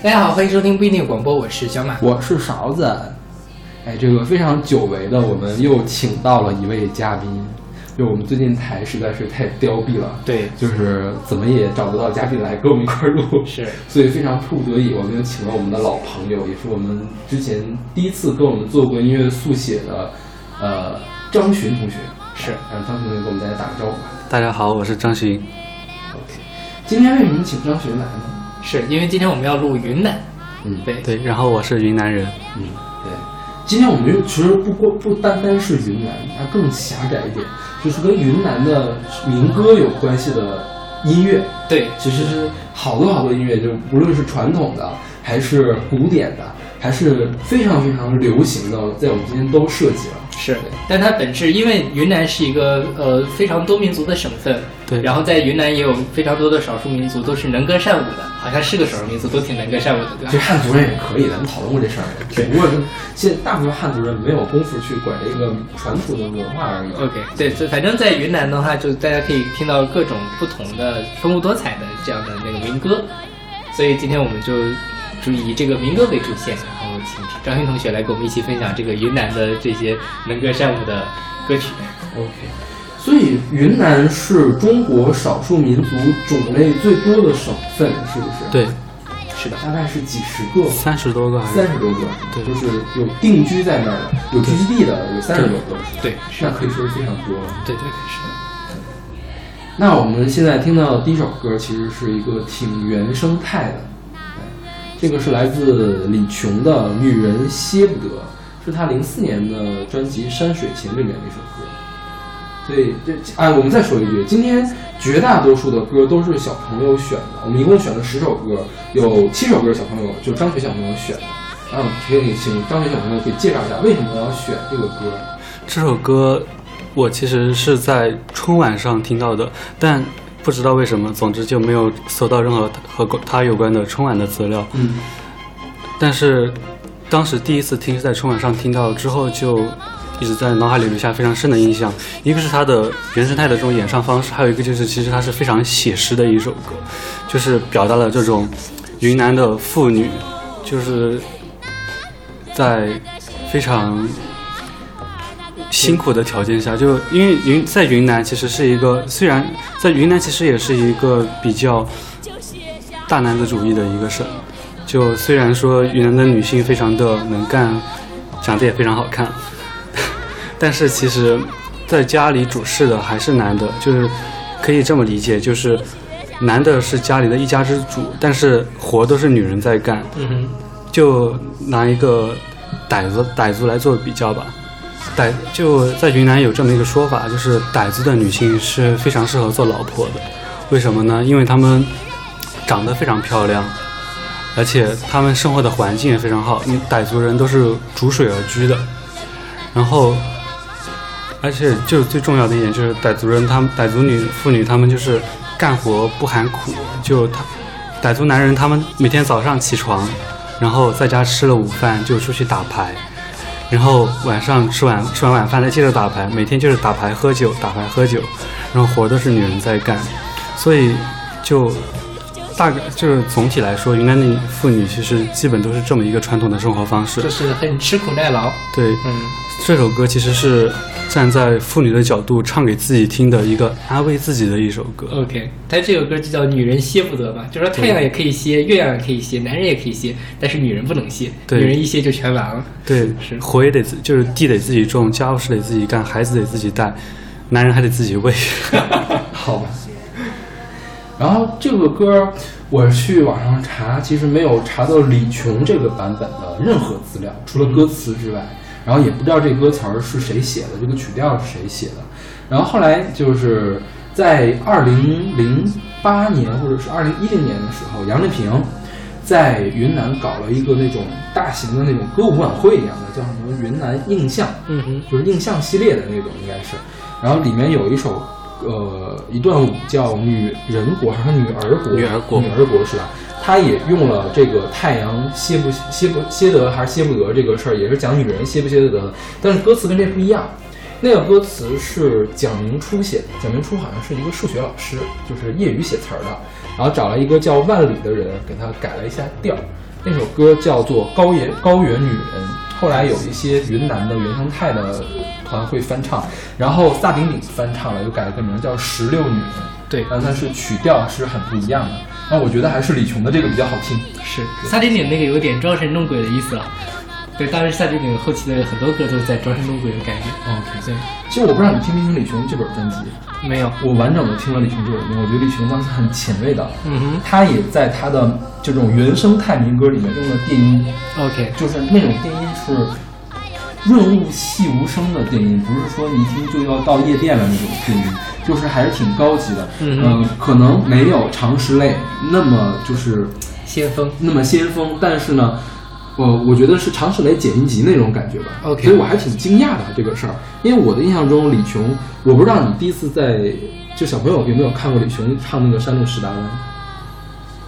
大家好，欢迎收听不一定广播，我是小马，我是勺子。哎，这个非常久违的，我们又请到了一位嘉宾。就我们最近台实在是太凋敝了，对，就是怎么也找不到嘉宾来跟我们一块录，是，所以非常迫不得已，我们又请了我们的老朋友，也是我们之前第一次跟我们做过音乐速写的，呃，张巡同学，是，让张巡同学给我们大家打个招呼吧。大家好，我是张巡。OK，今天为什么请张巡来呢？是因为今天我们要录云南，嗯，对对，然后我是云南人，嗯，对。今天我们其实不光不单单是云南，它更狭窄一点，就是跟云南的民歌有关系的音乐。对，其实是好多好多音乐，就无论是传统的，还是古典的，还是非常非常流行的，在我们今天都涉及了。是，但它本质，因为云南是一个呃非常多民族的省份，对，然后在云南也有非常多的少数民族，都是能歌善舞的，好像是个少数民族，都挺能歌善舞的，对吧？这汉族人也可以，咱们讨论过这事儿，只不过现在大部分汉族人没有功夫去管这个传统的文化而已。OK，对，反正在云南的话，就大家可以听到各种不同的丰富多彩的这样的那个民歌，所以今天我们就就以这个民歌为主线。然后请张鑫同学来跟我们一起分享这个云南的这些能歌善舞的歌曲。OK，所以云南是中国少数民族种类最多的省份，是不是？对，是的，大概是几十个，三十多个，三十多个，对，就是有定居在那儿的，有聚集地的，有三十多个，对，那可以说是非常多了。对对对，是的。那我们现在听到的第一首歌，其实是一个挺原生态的。这个是来自李琼的《女人歇不得》，是他零四年的专辑《山水情》里面的一首歌。所以这哎，我们再说一句，今天绝大多数的歌都是小朋友选的。我们一共选了十首歌，有七首歌小朋友就张学小朋友选的。然后可以请张学小朋友可以介绍一下为什么要选这个歌。这首歌我其实是在春晚上听到的，但。不知道为什么，总之就没有搜到任何和他有关的春晚的资料。嗯，但是当时第一次听是在春晚上听到之后，就一直在脑海里留下非常深的印象。一个是他的原生态的这种演唱方式，还有一个就是其实他是非常写实的一首歌，就是表达了这种云南的妇女，就是在非常。辛苦的条件下，就因为云在云南其实是一个，虽然在云南其实也是一个比较大男子主义的一个省，就虽然说云南的女性非常的能干，长得也非常好看，但是其实，在家里主事的还是男的，就是可以这么理解，就是男的是家里的一家之主，但是活都是女人在干。嗯哼，就拿一个傣族傣族来做比较吧。傣就在云南有这么一个说法，就是傣族的女性是非常适合做老婆的。为什么呢？因为她们长得非常漂亮，而且她们生活的环境也非常好。傣族人都是逐水而居的，然后，而且就最重要的一点就是傣族人，他们傣族女妇女，她们就是干活不含苦。就他傣族男人，他们每天早上起床，然后在家吃了午饭就出去打牌。然后晚上吃完吃完晚饭再接着打牌，每天就是打牌喝酒，打牌喝酒，然后活都是女人在干，所以就大概就是总体来说，云南的妇女其实基本都是这么一个传统的生活方式，就是很吃苦耐劳。对，嗯，这首歌其实是。站在妇女的角度唱给自己听的一个安慰自己的一首歌。OK，他这首歌就叫《女人歇不得》吧，就说太阳也可以歇，月亮也可以歇，男人也可以歇，但是女人不能歇，女人一歇就全完了。对，是活也得自，就是地得自己种，家务事得自己干，孩子得自己带，男人还得自己喂。好吧。然后这个歌我去网上查，其实没有查到李琼这个版本的任何资料，除了歌词之外。然后也不知道这歌词儿是谁写的，这个曲调是谁写的。然后后来就是在二零零八年或者是二零一零年的时候，杨丽萍在云南搞了一个那种大型的那种歌舞晚会一样的，叫什么云南印象，嗯哼，就是印象系列的那种应该是。然后里面有一首呃一段舞叫女人国还是女儿国？女儿国，女儿国是吧？他也用了这个太阳歇不歇不歇得还是歇不得这个事儿，也是讲女人歇不歇得的。但是歌词跟这不一样，那个歌词是蒋明初写的。蒋明初好像是一个数学老师，就是业余写词儿的。然后找了一个叫万里的人给他改了一下调。那首歌叫做《高原高原女人》，后来有一些云南的原生态的团会翻唱，然后萨顶顶翻唱了，又改了个名叫《石榴女人》。对但它是曲调是很不一样的。那我觉得还是李琼的这个比较好听。是萨顶顶那个有点装神弄鬼的意思了。对，当时萨顶顶后期的很多歌都是在装神弄鬼的感觉。OK，对，其实我不知道你听没听李琼这本专辑，没有。我完整的听了李琼这首歌，我觉得李琼当时很前卫的。嗯哼他也在他的这种原生态民歌里面用了电音，，OK，就是那种电音是润物细无声的电音，不是说你一听就要到夜店了那种电音，就是还是挺高级的。嗯呃可能没有常石类那么就是先锋。那么先锋，但是呢，呃，我觉得是常石磊剪音集那种感觉吧。OK 所以我还挺惊讶的这个事儿，因为我的印象中李琼，我不知道你第一次在就小朋友有没有看过李琼唱那个《山路十八弯》？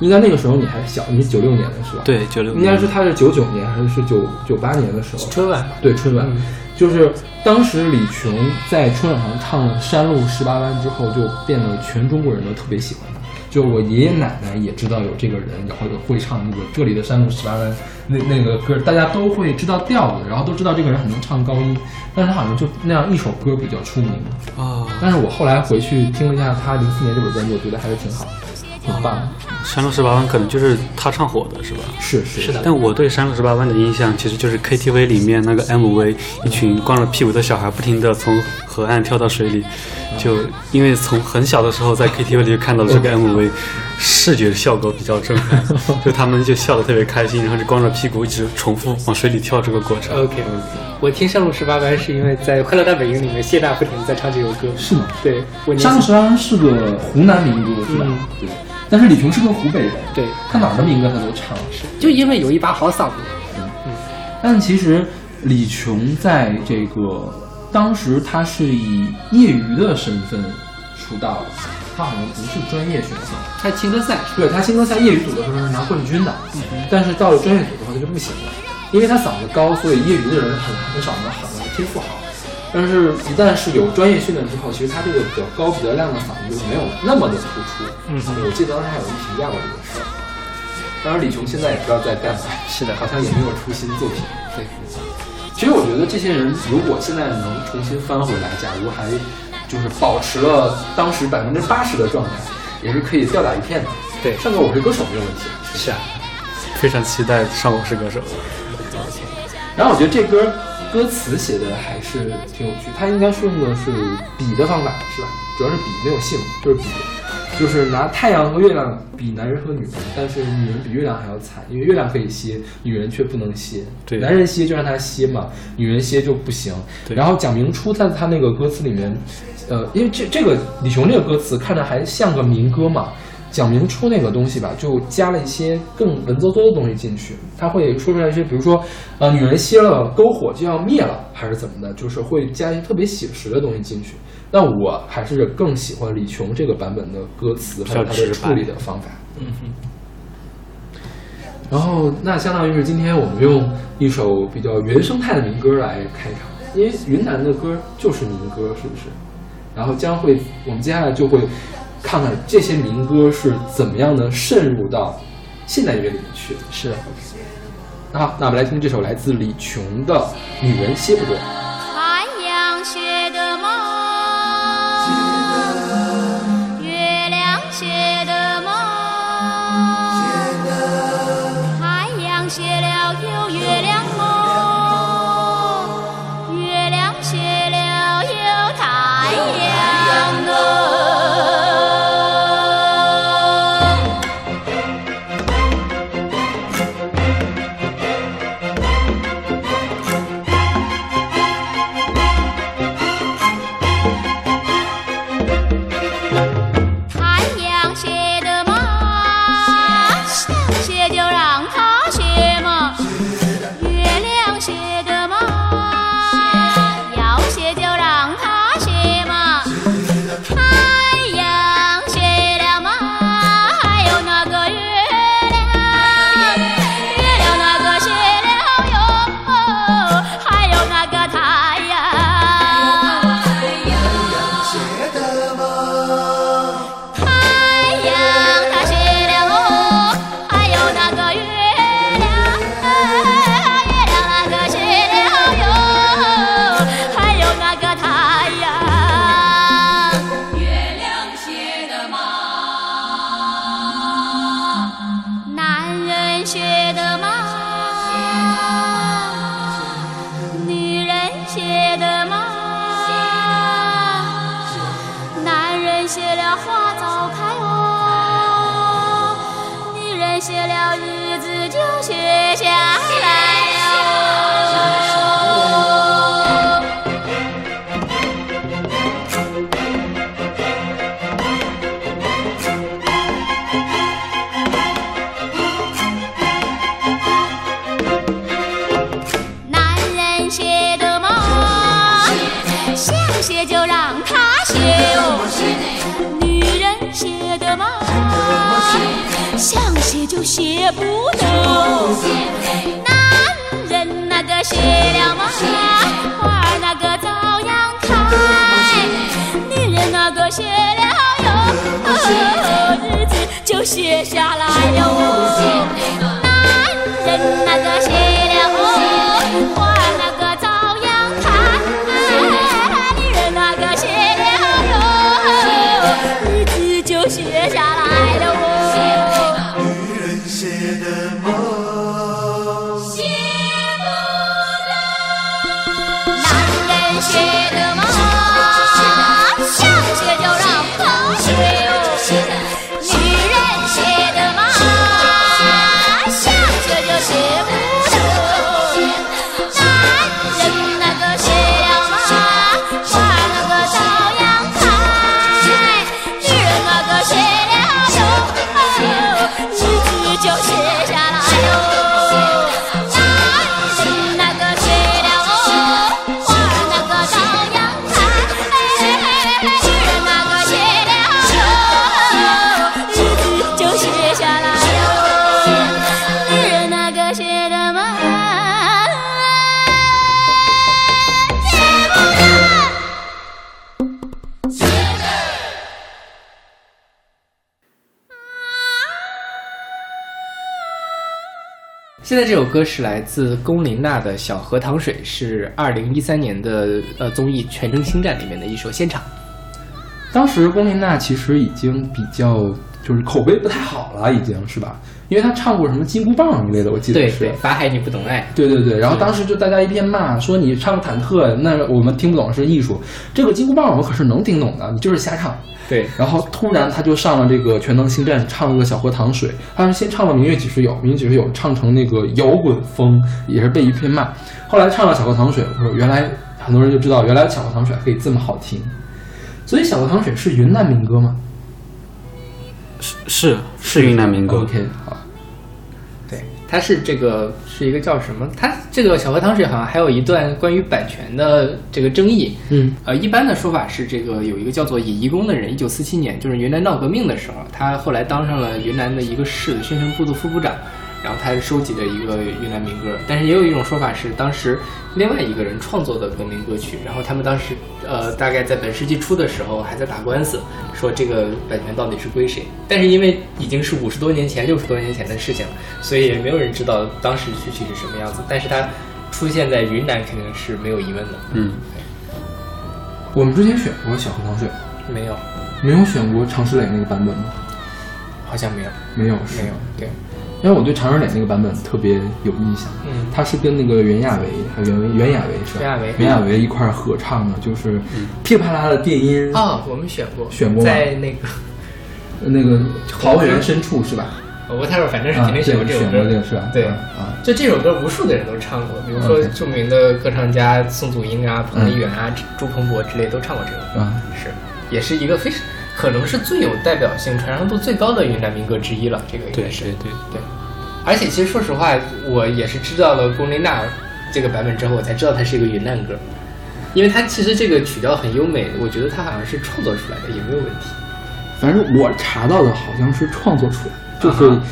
应该那个时候你还小，你是九六年的是吧？，对，九六应该是他是九九年还是九九八年的时候？春晚吧。对春晚，嗯就是当时李琼在春晚上唱了《山路十八弯》之后，就变得全中国人都特别喜欢他。就我爷爷奶奶也知道有这个人，然后会唱那个这里的山路十八弯那那个歌，大家都会知道调子，然后都知道这个人很能唱高音，但是他好像就那样一首歌比较出名。啊，但是我后来回去听了一下他零四年这本专辑，我觉得还是挺好，山路十八弯可能就是他唱火的是吧？是是是的但我对山路十八弯的印象其实就是 KTV 里面那个 MV，一群光着屁股的小孩不停的从河岸跳到水里，就因为从很小的时候在 KTV 里就看到了这个 MV，视觉效果比较震撼，就他们就笑得特别开心，然后就光着屁股一直重复往水里跳这个过程。OK，我听《上路十八弯》是因为在《快乐大本营》里面，谢娜不停地在唱这首歌。是吗？对，我年山路十八弯是个湖南民歌是吧？嗯对。但是李琼是个湖北人，对，他哪儿的民歌他都唱。就因为有一把好嗓子。嗯，嗯但其实李琼在这个当时他是以业余的身份出道的，他好像不是专业选手。他青歌赛对他青歌赛业余组的时候是拿冠军的，但是到了专业组的话他就不行了，因为他嗓子高，所以业余的人很很少能喊到天赋好。但是，一旦是有专业训练之后，其实他这个比较高、比较亮的嗓子就没有那么的突出。嗯我记得当时还有人评价过这个事儿。当然，李琼现在也不知道在干嘛，是的好像也没有出新作品。对，其实我觉得这些人如果现在能重新翻回来，假如还就是保持了当时百分之八十的状态，也是可以吊打一片的。对上个我是歌手没有问题。是啊，非常期待上我是歌手。然后我觉得这歌歌词写的还是挺有趣，他应该是用的是笔的方法，是吧？主要是笔，没有性，就是比，就是拿太阳和月亮比男人和女人，但是女人比月亮还要惨，因为月亮可以歇，女人却不能歇。对男人歇就让他歇嘛，女人歇就不行。对然后蒋明初在他那个歌词里面，呃，因为这这个李雄这个歌词看着还像个民歌嘛。蒋明初那个东西吧，就加了一些更文绉绉的东西进去。他会说出来一些，比如说，呃，女人歇了，篝火就要灭了，还是怎么的，就是会加一些特别写实的东西进去。但我还是更喜欢李琼这个版本的歌词，还有他的处理的方法。嗯哼，然后，那相当于是今天我们用一首比较原生态的民歌来开场，因为云南的歌就是民歌，是不是？然后将会，我们接下来就会看看这些民歌是怎么样的渗入到现代音乐里面去。是好，那我们来听这首来自李琼的《女人歇不得》。写下来哟。在这首歌是来自龚琳娜的《小河淌水》，是二零一三年的呃综艺《全城星战》里面的一首现场。当时龚琳娜其实已经比较就是口碑不太好了，已经是吧？因为他唱过什么金箍棒一类的，我记得是。对对，法海你不懂爱。对对对，然后当时就大家一片骂，说你唱忐忑，那我们听不懂是艺术。这个金箍棒我们可是能听懂的，你就是瞎唱。对，然后突然他就上了这个《全能星战》，唱了个《小河淌水》。他是先唱了《明月几时有》，《明月几时有》唱成那个摇滚风，也是被一片骂。后来唱了《小河淌水》，我说原来很多人就知道，原来《小河淌水》可以这么好听。所以《小河淌水》是云南民歌吗是是是云南民歌。？OK，它是这个是一个叫什么？它这个《小河淌水》好像还有一段关于版权的这个争议。嗯，呃，一般的说法是，这个有一个叫做尹义公的人，一九四七年就是云南闹革命的时候，他后来当上了云南的一个市的宣传部的副部长，然后他收集的一个越南民歌。但是也有一种说法是，当时另外一个人创作的革命歌曲，然后他们当时呃大概在本世纪初的时候还在打官司，说这个版权到底是归谁。但是因为已经是五十多年前、六十多年前的事情了，所以也没有人知道当时具体是什么样子。但是它出现在云南肯定是没有疑问的。嗯，我们之前选过《小河淌水》，没有，没有选过常石磊那个版本吗？好像没有，没有，没有。对，因为我对常石磊那个版本特别有印象。嗯他是跟那个袁娅维，还有袁袁娅维是吧？袁娅维袁娅维一块儿合唱的，就是噼里啪啦的电音，哦，我们选过，选过吗在那个那个桃源深处是吧？我他说反正是啊，肯定选过这首选歌，过这个是吧？对啊啊，就这首歌，无数的人都唱过，比如说著名的歌唱家宋祖英啊、彭丽媛啊、朱鹏博之类都唱过这首歌，啊是，也是一个非常可能是最有代表性、传唱度最高的云南民歌之一了。这个应对该是对对，对，而且其实说实话，我也是知道了龚琳娜这个版本之后，我才知道它是一个云南歌，因为它其实这个曲调很优美，我觉得它好像是创作出来的，也没有问题。反正我查到的好像是创作出来，就是啊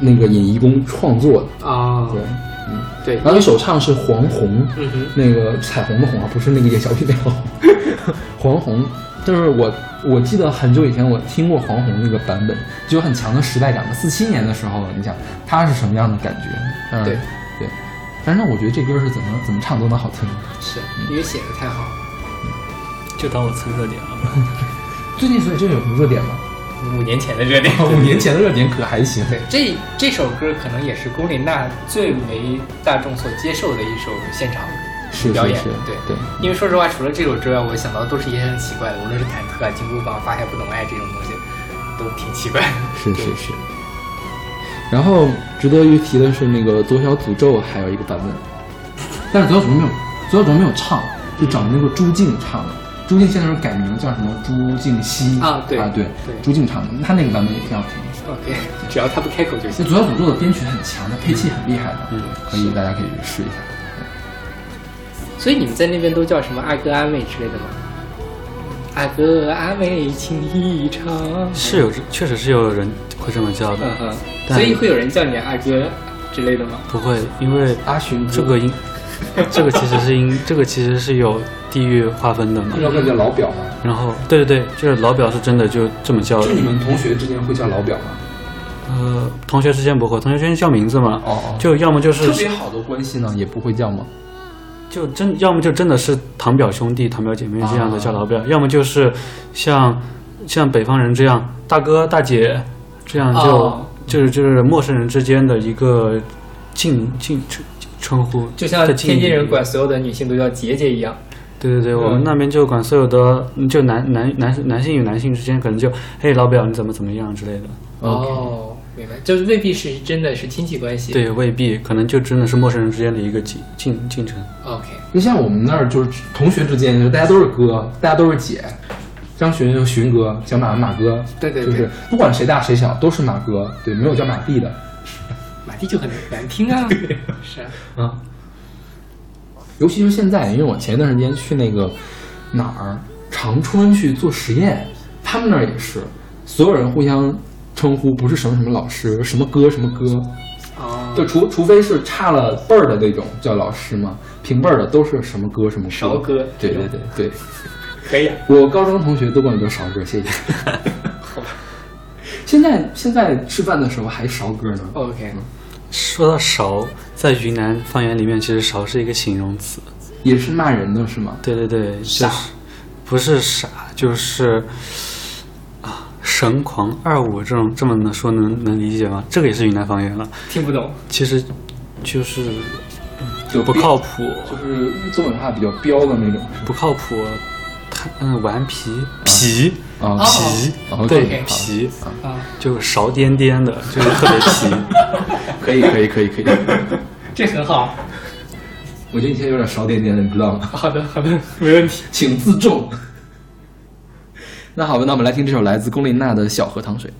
那个尹义工创作的。啊对，嗯，对，然后首唱是黄宏，嗯哼，那个彩虹的红啊，不是那个演小品那个红，黄宏。就是我，我记得很久以前我听过黄宏那个版本，就有很强的时代感嘛。四七年的时候，你想他是什么样的感觉？嗯，对对。反正我觉得这歌是怎么怎么唱都能好听。是因为写的太好了。就当我蹭热点了。最近所以这有什么热点吗？五年前的热点，五年前的热点可还行。对，这这首歌可能也是龚琳娜最为大众所接受的一首现场歌。是表演是是对对因为说实话，除了这首之外，我想到的都是一些很奇怪的，无论是忐忑啊、金箍棒、发下不懂爱这种东西，都挺奇怪的。是是是。然后值得一提的是，那个《左小诅咒》还有一个版本，但是左小诅咒没有，左小诅咒没有唱，就找那个朱静唱的。朱静现在是改名叫什么朱静熙啊对啊对对朱静唱的，他那个版本也挺好听的。OK，只要他不开口就那行。左小诅咒的编曲很强，它配器很厉害的，嗯可以大家可以试一下。所以你们在那边都叫什么阿哥阿妹之类的吗？阿哥阿妹情意长，是有，确实是有人会这么叫的嗯，哼，所以会有人叫你阿哥之类的吗？不会，因为阿寻这个音，这个其实是音，这个其实是有地域划分的嘛。要不叫老表吗？然后，对对对，就是老表是真的就这么叫的就。你们同学之间会叫老表吗？呃，同学之间不会，同学之间叫名字嘛。哦哦就要么就是特别好的关系呢，也不会叫吗？就真，要么就真的是堂表兄弟、堂表姐妹这样的啊叫老表，要么就是像像北方人这样大哥大姐，这样就、哦。就是就是陌生人之间的一个敬敬称称呼，就像天津人管所有的女性都叫姐姐一样。对对对，我嗯们那边就管所有的就男男男男性与男性之间可能就嘿老表你怎么怎么样之类的，哦，明白，就是未必是真的是亲戚关系。对，未必可能就真的是陌生人之间的一个进进进程。，OK，就像我们那儿就是同学之间，就大家都是哥，大家都是姐。张巡就巡哥，小马马哥，对对对就是不管谁大谁小都是马哥，对，没有叫马弟的 马弟就很难听啊。是啊，啊。尤其是现在，因为我前一段时间去那个哪儿长春去做实验，他们那儿也是，所有人互相称呼不是什么什么老师，什么哥什么哥，哦，就除除非是差了辈儿的那种叫老师嘛，平辈儿的都是什么哥什么哥。韶哥对对对对，可以啊。我高中同学都管我叫勺哥，谢谢。好吧现在现在吃饭的时候还勺哥呢。OK，说到勺，在云南方言里面，其实勺是一个形容词。也是骂人的是吗？对对对，是不是傻，就是啊神狂二五这种这么能说能能理解吗？这个也是云南方言了。听不懂。其实就是就不靠谱，就是东北话比较彪的那种。不靠谱，他嗯顽皮皮啊皮哦对皮啊，就勺颠颠的，就是特别皮。可以可以可以可以。这很好。我觉得你现在有点勺颠颠的，你知道吗？好的，好的，没问题。请自重。那好吧，那我们来听这首来自龚琳娜的《小河淌水》。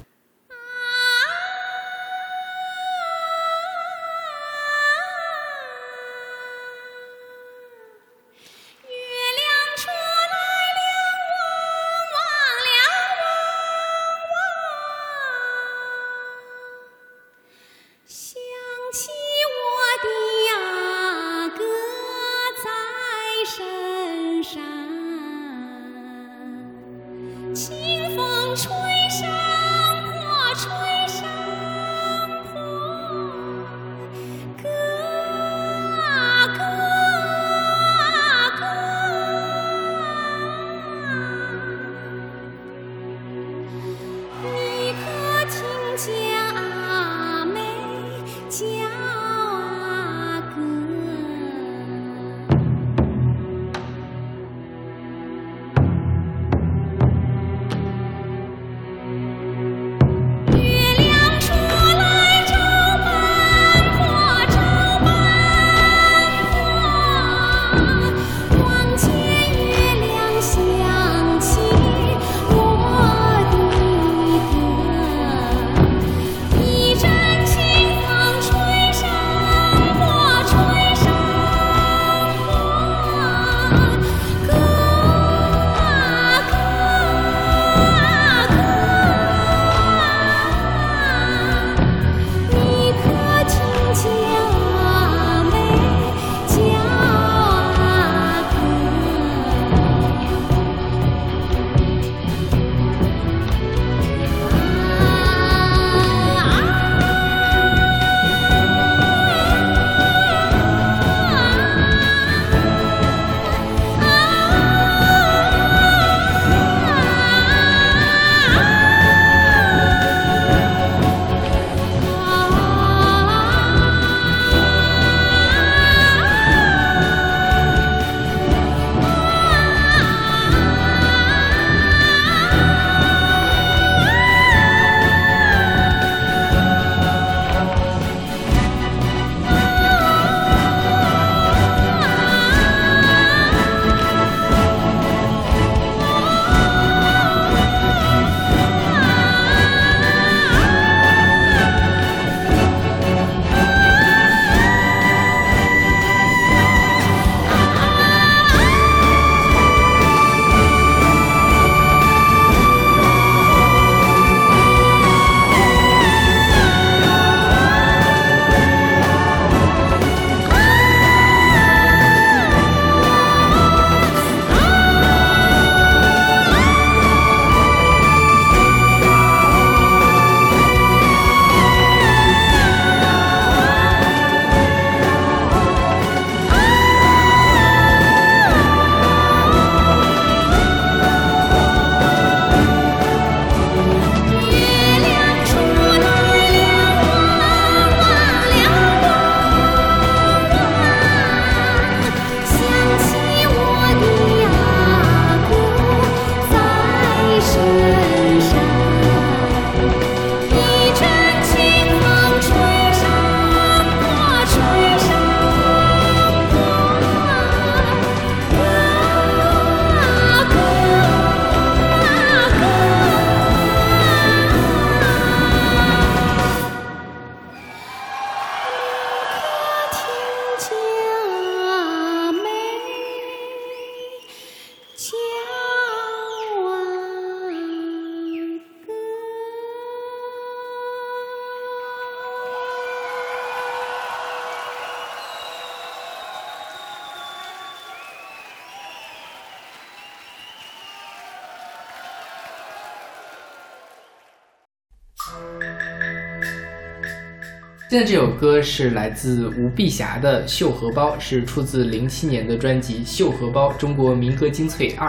现在这首歌是来自吴碧霞的《绣荷包》，是出自零七年的专辑《绣荷包：中国民歌精粹二》。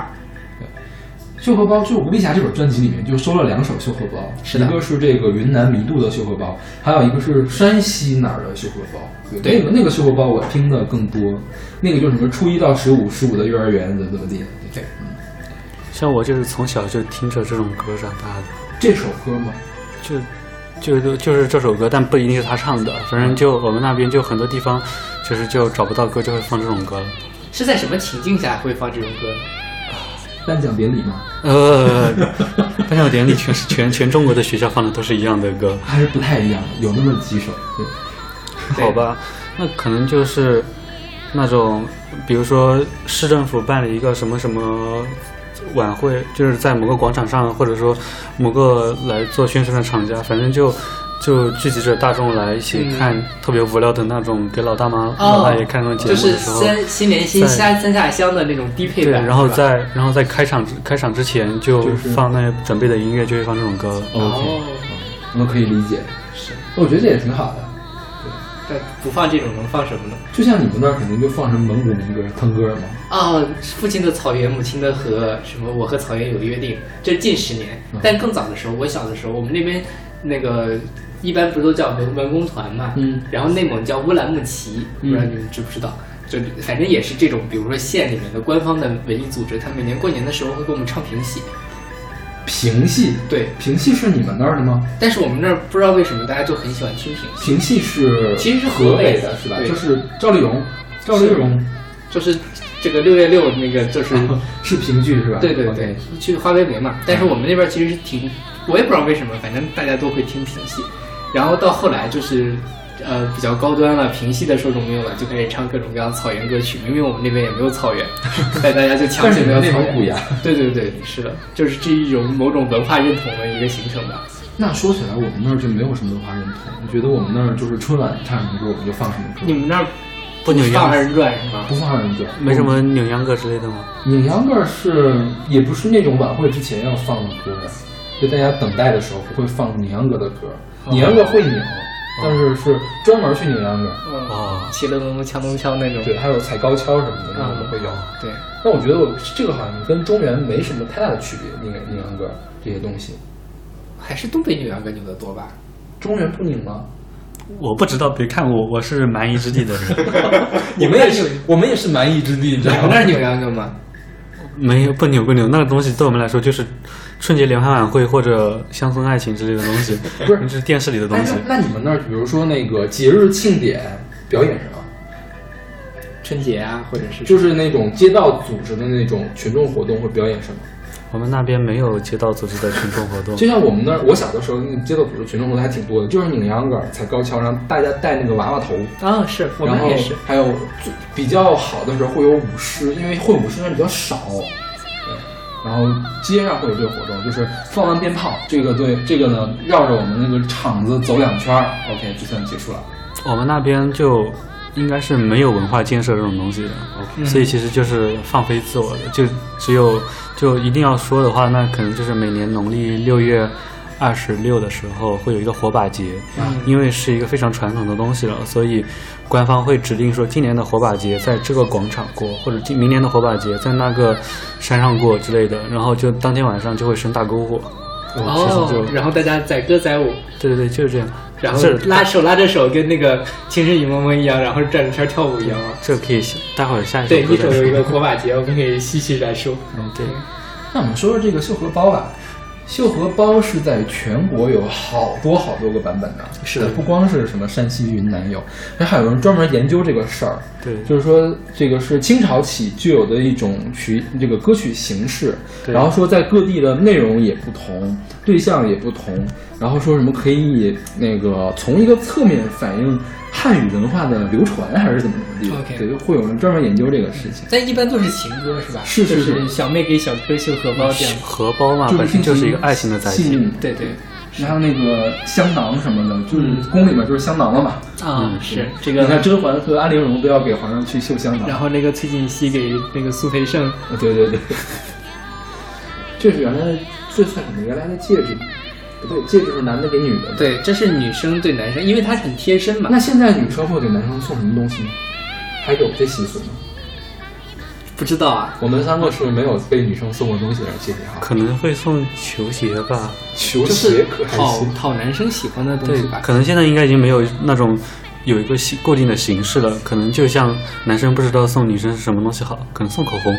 绣荷包就是吴碧霞这本专辑里面就收了两首绣荷包，是的一个是这个云南弥渡的绣荷包，还有一个是山西哪儿的绣荷包。对，对那个那个绣荷包我听的更多，那个就是什么初一到十五，十五的幼儿园怎么怎么地。对，嗯像我就是从小就听着这种歌长大的，这首歌嘛，就就就是这首歌，但不一定是他唱的，反正就我们那边就很多地方，就是就找不到歌就会放这种歌了。是在什么情境下会放这首歌呢？颁奖典礼吗，呃，颁奖典礼全是全全中国的学校放的都是一样的歌，还是不太一样，有那么几首。对，对好吧？那可能就是那种，比如说市政府办了一个什么什么晚会，就是在某个广场上，或者说某个来做宣传的厂家，反正就就聚集着大众来一起嗯看特别无聊的那种给老大妈、老大爷看那种节就是目的时候。三新年新三三下乡的那种低配版对，然后在然后在开场开场之前就就是放那准备的音乐，就会放这种歌。OK，哦，我可以理解。是，我觉得这也挺好的。那不放这种能放什么呢？就像你们那儿肯定就放什么蒙古民歌、腾格尔嘛。啊，父亲的草原，母亲的河，什么我和草原有约定，这是近十年。嗯但更早的时候，我小的时候，我们那边那个一般不是都叫文文工团嘛，嗯，然后内蒙叫乌兰牧骑，不知道嗯你们知不知道？就反正也是这种，比如说县里面的官方的文艺组织，他每年过年的时候会给我们唱评戏。评戏，对，评戏是你们那儿的吗？但是我们那儿不知道为什么大家就很喜欢听评戏，评戏是其实是河河北北的是吧？对就是赵丽蓉，赵丽蓉就是这个六月六那个就是。是评剧是吧？对对对，去花为媒嘛。但是我们那边其实是挺，我也不知道为什么，反正大家都会听评戏。然后到后来就是，呃，比较高端了，平息的受众没有了，就开始唱各种各样的草原歌曲。明明我们那边也没有草原，但大家就强行的草原。内蒙古呀。对对对，是的，就是这一种某种文化认同的一个形成吧。那说起来，我们那儿就没有什么文化认同。我觉得我们那儿就是春晚唱什么歌，我们就放什么歌，你们那儿不扭秧放二人转是吗不？放二人转。没什么扭秧歌之类的吗？扭秧歌是也不是那种晚会之前要放的歌呀，就大家等待的时候不会放扭秧歌的歌。哦拧秧歌会拧，但是是专门去扭秧歌。啊，骑了咚咚锵咚锵那种。对，还有踩高跷什么的，那都会有。对，但我觉得我这个好像跟中原没什么太大的区别，扭扭秧歌这些东西，还是东北扭秧歌扭的多吧？中原不拧吗？我不知道，别看我，我是蛮夷之地的人，你们也是，我们也是蛮夷之地，你知道吗？那儿扭秧歌吗？没有不扭不扭，那个东西对我们来说就是春节联欢晚会或者乡村爱情之类的东西，不是这是电视里的东哎西。那那你们那儿，比如说那个节日庆典表演什么？春节啊，或者是就是那种街道组织的那种群众活动会表演什么？我们那边没有街道组织的群众活动，就像我们那儿，我小的时候，那个街道组织群众活动还挺多的，就是拧秧歌、踩高跷，让大家戴那个娃娃头，啊，是我然后们也是。还有最比较好的时候会有舞狮，因为会舞狮人比较少。对，然后街上会有这个活动，就是放完鞭炮，这个对这个呢绕着我们那个场子走两圈儿，OK 就算结束了。我们那边就应该是没有文化建设这种东西的，嗯。所以其实就是放飞自我的，就只有就一定要说的话，那可能就是每年农历六月二十六的时候会有一个火把节，嗯因为是一个非常传统的东西了，所以官方会指定说今年的火把节在这个广场过，或者今明年的火把节在那个山上过之类的，然后就当天晚上就会生大篝火。哦然后大家载歌载舞，对对对，就是这样。然后这拉手拉着手，跟那个《情深雨蒙蒙》一样，然后转着圈跳舞一样啊。这可以待会儿下一首对，一首有一个火把节，我们可以细细来说。嗯对。那我们说说这个绣荷包吧。绣荷包是在全国有好多好多个版本的，是。的不光是什么山西、云南有，那还有人专门研究这个事儿。对。就是说这个是清朝起就有的一种曲，这个歌曲形式，对。然后说在各地的内容也不同，对象也不同，然后说什么可以那个从一个侧面反映汉语文化的流传，还是怎么怎么地对，会有人专门研究这个事情。但一般都是情歌是吧？是是就是是小妹给小哥绣荷包这样。荷包嘛，本身就是一个爱情的载体。对对然后那个香囊什么的，就是宫里面就是香囊了嘛。啊，是这你看。甄嬛和安陵容都要给皇上去绣香囊。然后那个崔槿汐给那个苏培盛，啊对对对，这是 原来这算什么？原来的戒指，不对，戒指是男的给女的。，对，这是女生对男生，因为它很贴身嘛。那现在女生会给男生送什么东西呢？还有这习俗吗？不知道啊，我们三个是没有被女生送过东西的人，谢谢哈。可能会送球鞋吧。球就是鞋可还讨行。讨男生喜欢的东对西吧，。可能现在应该已经没有那种有一个形固定的形式了。可能就像男生不知道送女生是什么东西好，可能送口红，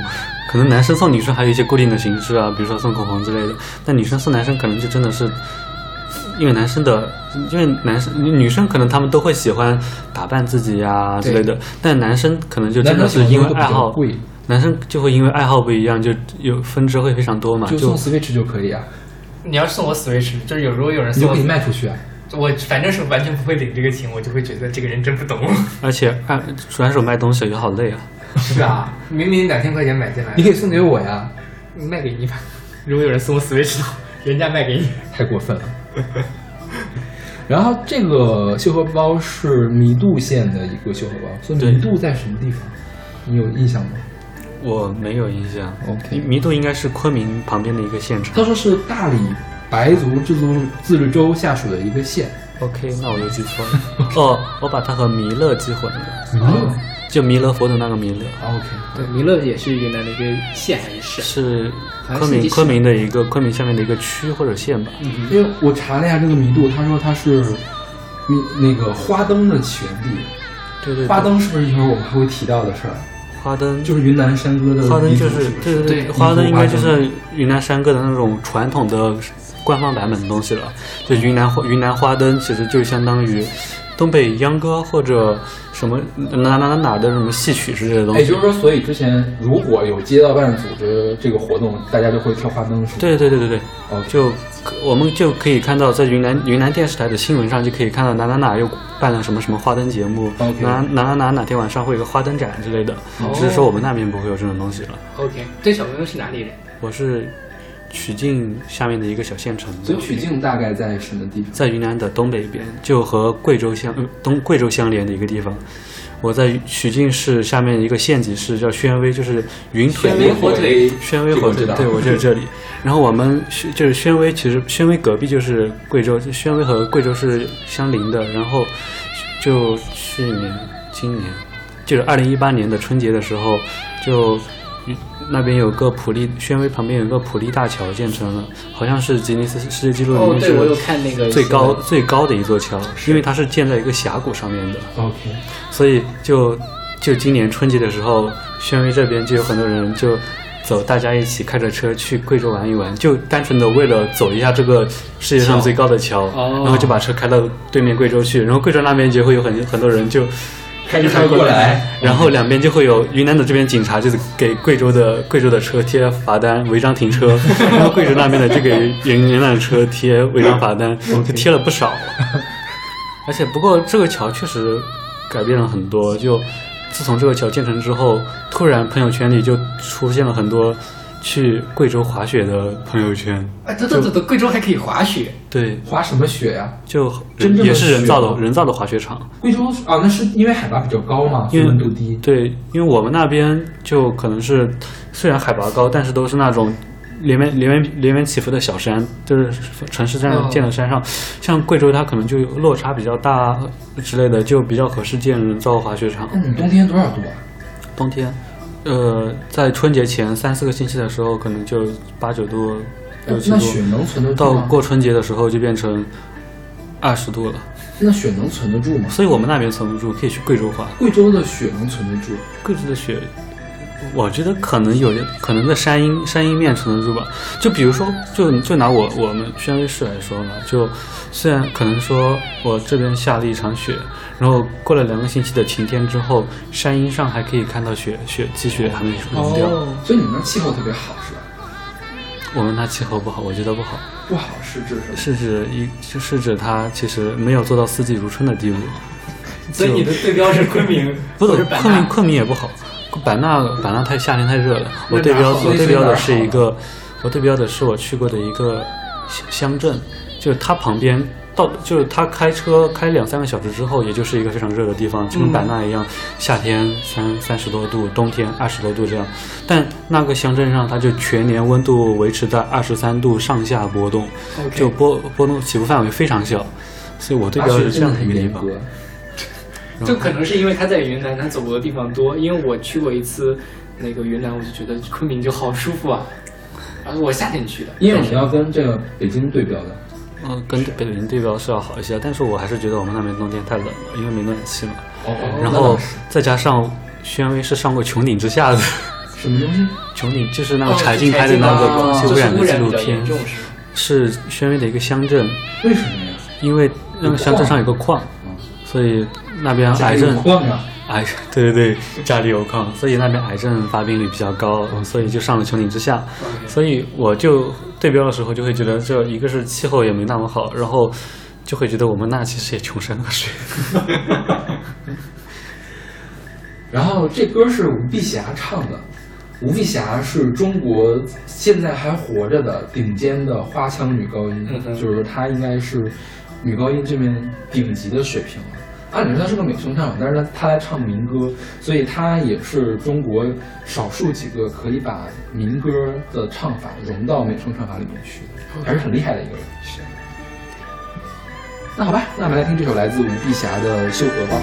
可能男生送女生还有一些固定的形式啊，比如说送口红之类的。但女生送男生可能就真的是。因为男生的，因为男生女生可能他们都会喜欢打扮自己呀、之类的，但男生可能就真的是因为爱好，男生就会因为爱好不一样，就有分支会非常多嘛。就送 Switch 就可以啊，你要送我 Switch，就是有如果有人送我你就可以卖出去啊。我反正是完全不会领这个情，我就会觉得这个人真不懂。而且按转手卖东西也好累啊。是啊，明明两千块钱买进来你，可以送给我呀，卖给你吧。如果有人送我 Switch，人家卖给你。太过分了。然后这个绣荷包是弥渡县的一个绣荷包，所以对弥渡在什么地方？你有印象吗？我没有印象。OK 弥弥渡应该是昆明旁边的一个县城他。说是大理白族自治自治州下属的一个县。OK，那我又记错了。哦，我把它和弥勒记混了，弥勒就弥勒佛的那个弥勒，，OK，对，弥勒也是云南的一个县还是市？是昆明昆明的一个昆明下面的一个区或者县吧。嗯因为我查了一下这个弥渡，他说它是弥那个花灯的起源地。对对对，花灯是不是一会儿我们还会提到的事儿？花灯就是云南山歌的花灯就是对对对花灯应该就是云南山歌的那种传统的官方版本的东西了。就云南花云南花灯其实就相当于东北秧歌或者什么哪哪哪哪的什么戏曲之类的东西也西。就是说，所以之前如果有街道办组织这个活动，大家就会跳花灯，是吗？对对对对对，哦，就我们就可以看到，在云南云南电视台的新闻上就可以看到哪哪哪又办了什么什么花灯节目哪哪哪哪哪天晚上会有个花灯展之类的。只是说我们那边不会有这种东西了。OK，这小朋友是哪里人？我是曲靖下面的一个小县城，所以曲靖大概在什么地方？在云南的东北边，就和贵州相呃东贵州相连的一个地方。我在曲靖市下面一个县级市叫宣威，就是云腿宣威火腿宣威火腿，对我就是这里。然后我们宣就是宣威，其实宣威隔壁就是贵州，就宣威和贵州是相邻的。然后就去年、今年，就是二零一八年的春节的时候，就那边有个普利，宣威旁边有个普利大桥建成了，好像是吉尼斯世界纪录里哦，面最高最高的一座桥，因为它是建在一个峡谷上面的。OK，所以就就今年春节的时候，宣威这边就有很多人就走，大家一起开着车去贵州玩一玩，就单纯的为了走一下这个世界上最高的桥，哦然后就把车开到对面贵州去，然后贵州那边就会有很很多人就。开着车过来，然后两边就会有云南的这边警察就是给贵州的贵州的车贴罚单违章停车，然后贵州那边的就给云云南的车贴违章罚单，就贴了不少。而且不过这个桥确实改变了很多，就自从这个桥建成之后，突然朋友圈里就出现了很多去贵州滑雪的朋友圈。哎，等等等等，贵州还可以滑雪，对，滑什么雪呀？就真正的也是人造的人造的滑雪场。贵州啊，那是因为海拔比较高嘛，因为温度低。对，因为我们那边就可能是虽然海拔高，但是都是那种连绵连绵连绵起伏的小山，就是城市在哦建的山上。像贵州，它可能就落差比较大之类的，就比较合适建人造滑雪场。那你冬天多少度啊？冬天，呃，在春节前三四个星期的时候，可能就八九度、六七那雪度，能存得？到过春节的时候就变成二十度了。那雪能存得住吗？所以我们那边存不住，可以去贵州滑。贵州的雪能存得住？贵州的雪，我觉得可能有的，可能在山阴山阴面撑得住吧。就比如说，就就拿我我们宣威市来说嘛，就虽然可能说我这边下了一场雪，然后过了两个星期的晴天之后，山阴上还可以看到雪雪积雪还没融掉。哦，所以你们那气候特别好是吧？我们那气候不好，我觉得不好，不好是指什么？是指一就是指它其实没有做到四季如春的地步。所以你的对标是昆明不是昆明，昆明也不好，版纳版纳太夏天太热了。我对标我对标的是一个，我对标的是我去过的一个乡乡镇，就是它旁边到就是他开车开两三个小时之后，也就是一个非常热的地方，就跟版纳一样，夏天三三十多度，冬天二十多度这样。但那个乡镇上，它就全年温度维持在二十三度上下波动就波波动起伏范围非常小。所以我对标是这样的一个地方。格。就可能是因为他在云南，他走过的地方多。因为我去过一次那个云南，我就觉得昆明就好舒服啊。然 后我夏天去的，因为我们要跟这个北京对标的，嗯，跟北京对标是要好一些，但是我还是觉得我们那边冬天太冷了，因为没暖气嘛。哦然后再加上宣威是上过《穹顶之下》的，什么东西？穹顶就是那个哦柴静拍的那啊个空气污染的纪录片？是宣威的一个乡镇，为什么呀？因为那个乡镇上有个矿，所以那边癌症有矿啊！癌，对对对，家里有矿，所以那边癌症发病率比较高，所以就上了穹顶之下。所以我就对标的时候就会觉得，这一个是气候也没那么好，然后就会觉得我们那其实也穷山恶水。然后这歌是吴碧霞唱的，吴碧霞是中国现在还活着的顶尖的花腔女高音，就是她应该是女高音这边顶级的水平了。按理说他是个美声唱，但是他他来唱民歌，所以他也是中国少数几个可以把民歌的唱法融到美声唱法里面去的，还是很厉害的一个人。是。那好吧，那我们来听这首来自吴碧霞的《绣荷包》。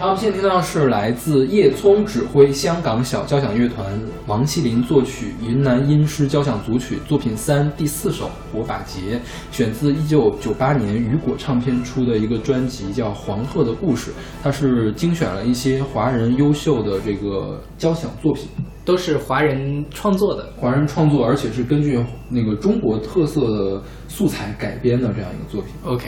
好，我们现在听到的是来自叶聪指挥香港小交响乐团，王麒麟作曲，云南音诗交响组曲作品三第四首《火把节》，选自一九九八年雨果唱片出的一个专辑，叫《黄鹤的故事》。它是精选了一些华人优秀的这个交响作品，都是华人创作的。华人创作，而且是根据那个中国特色的素材改编的这样一个作品。OK，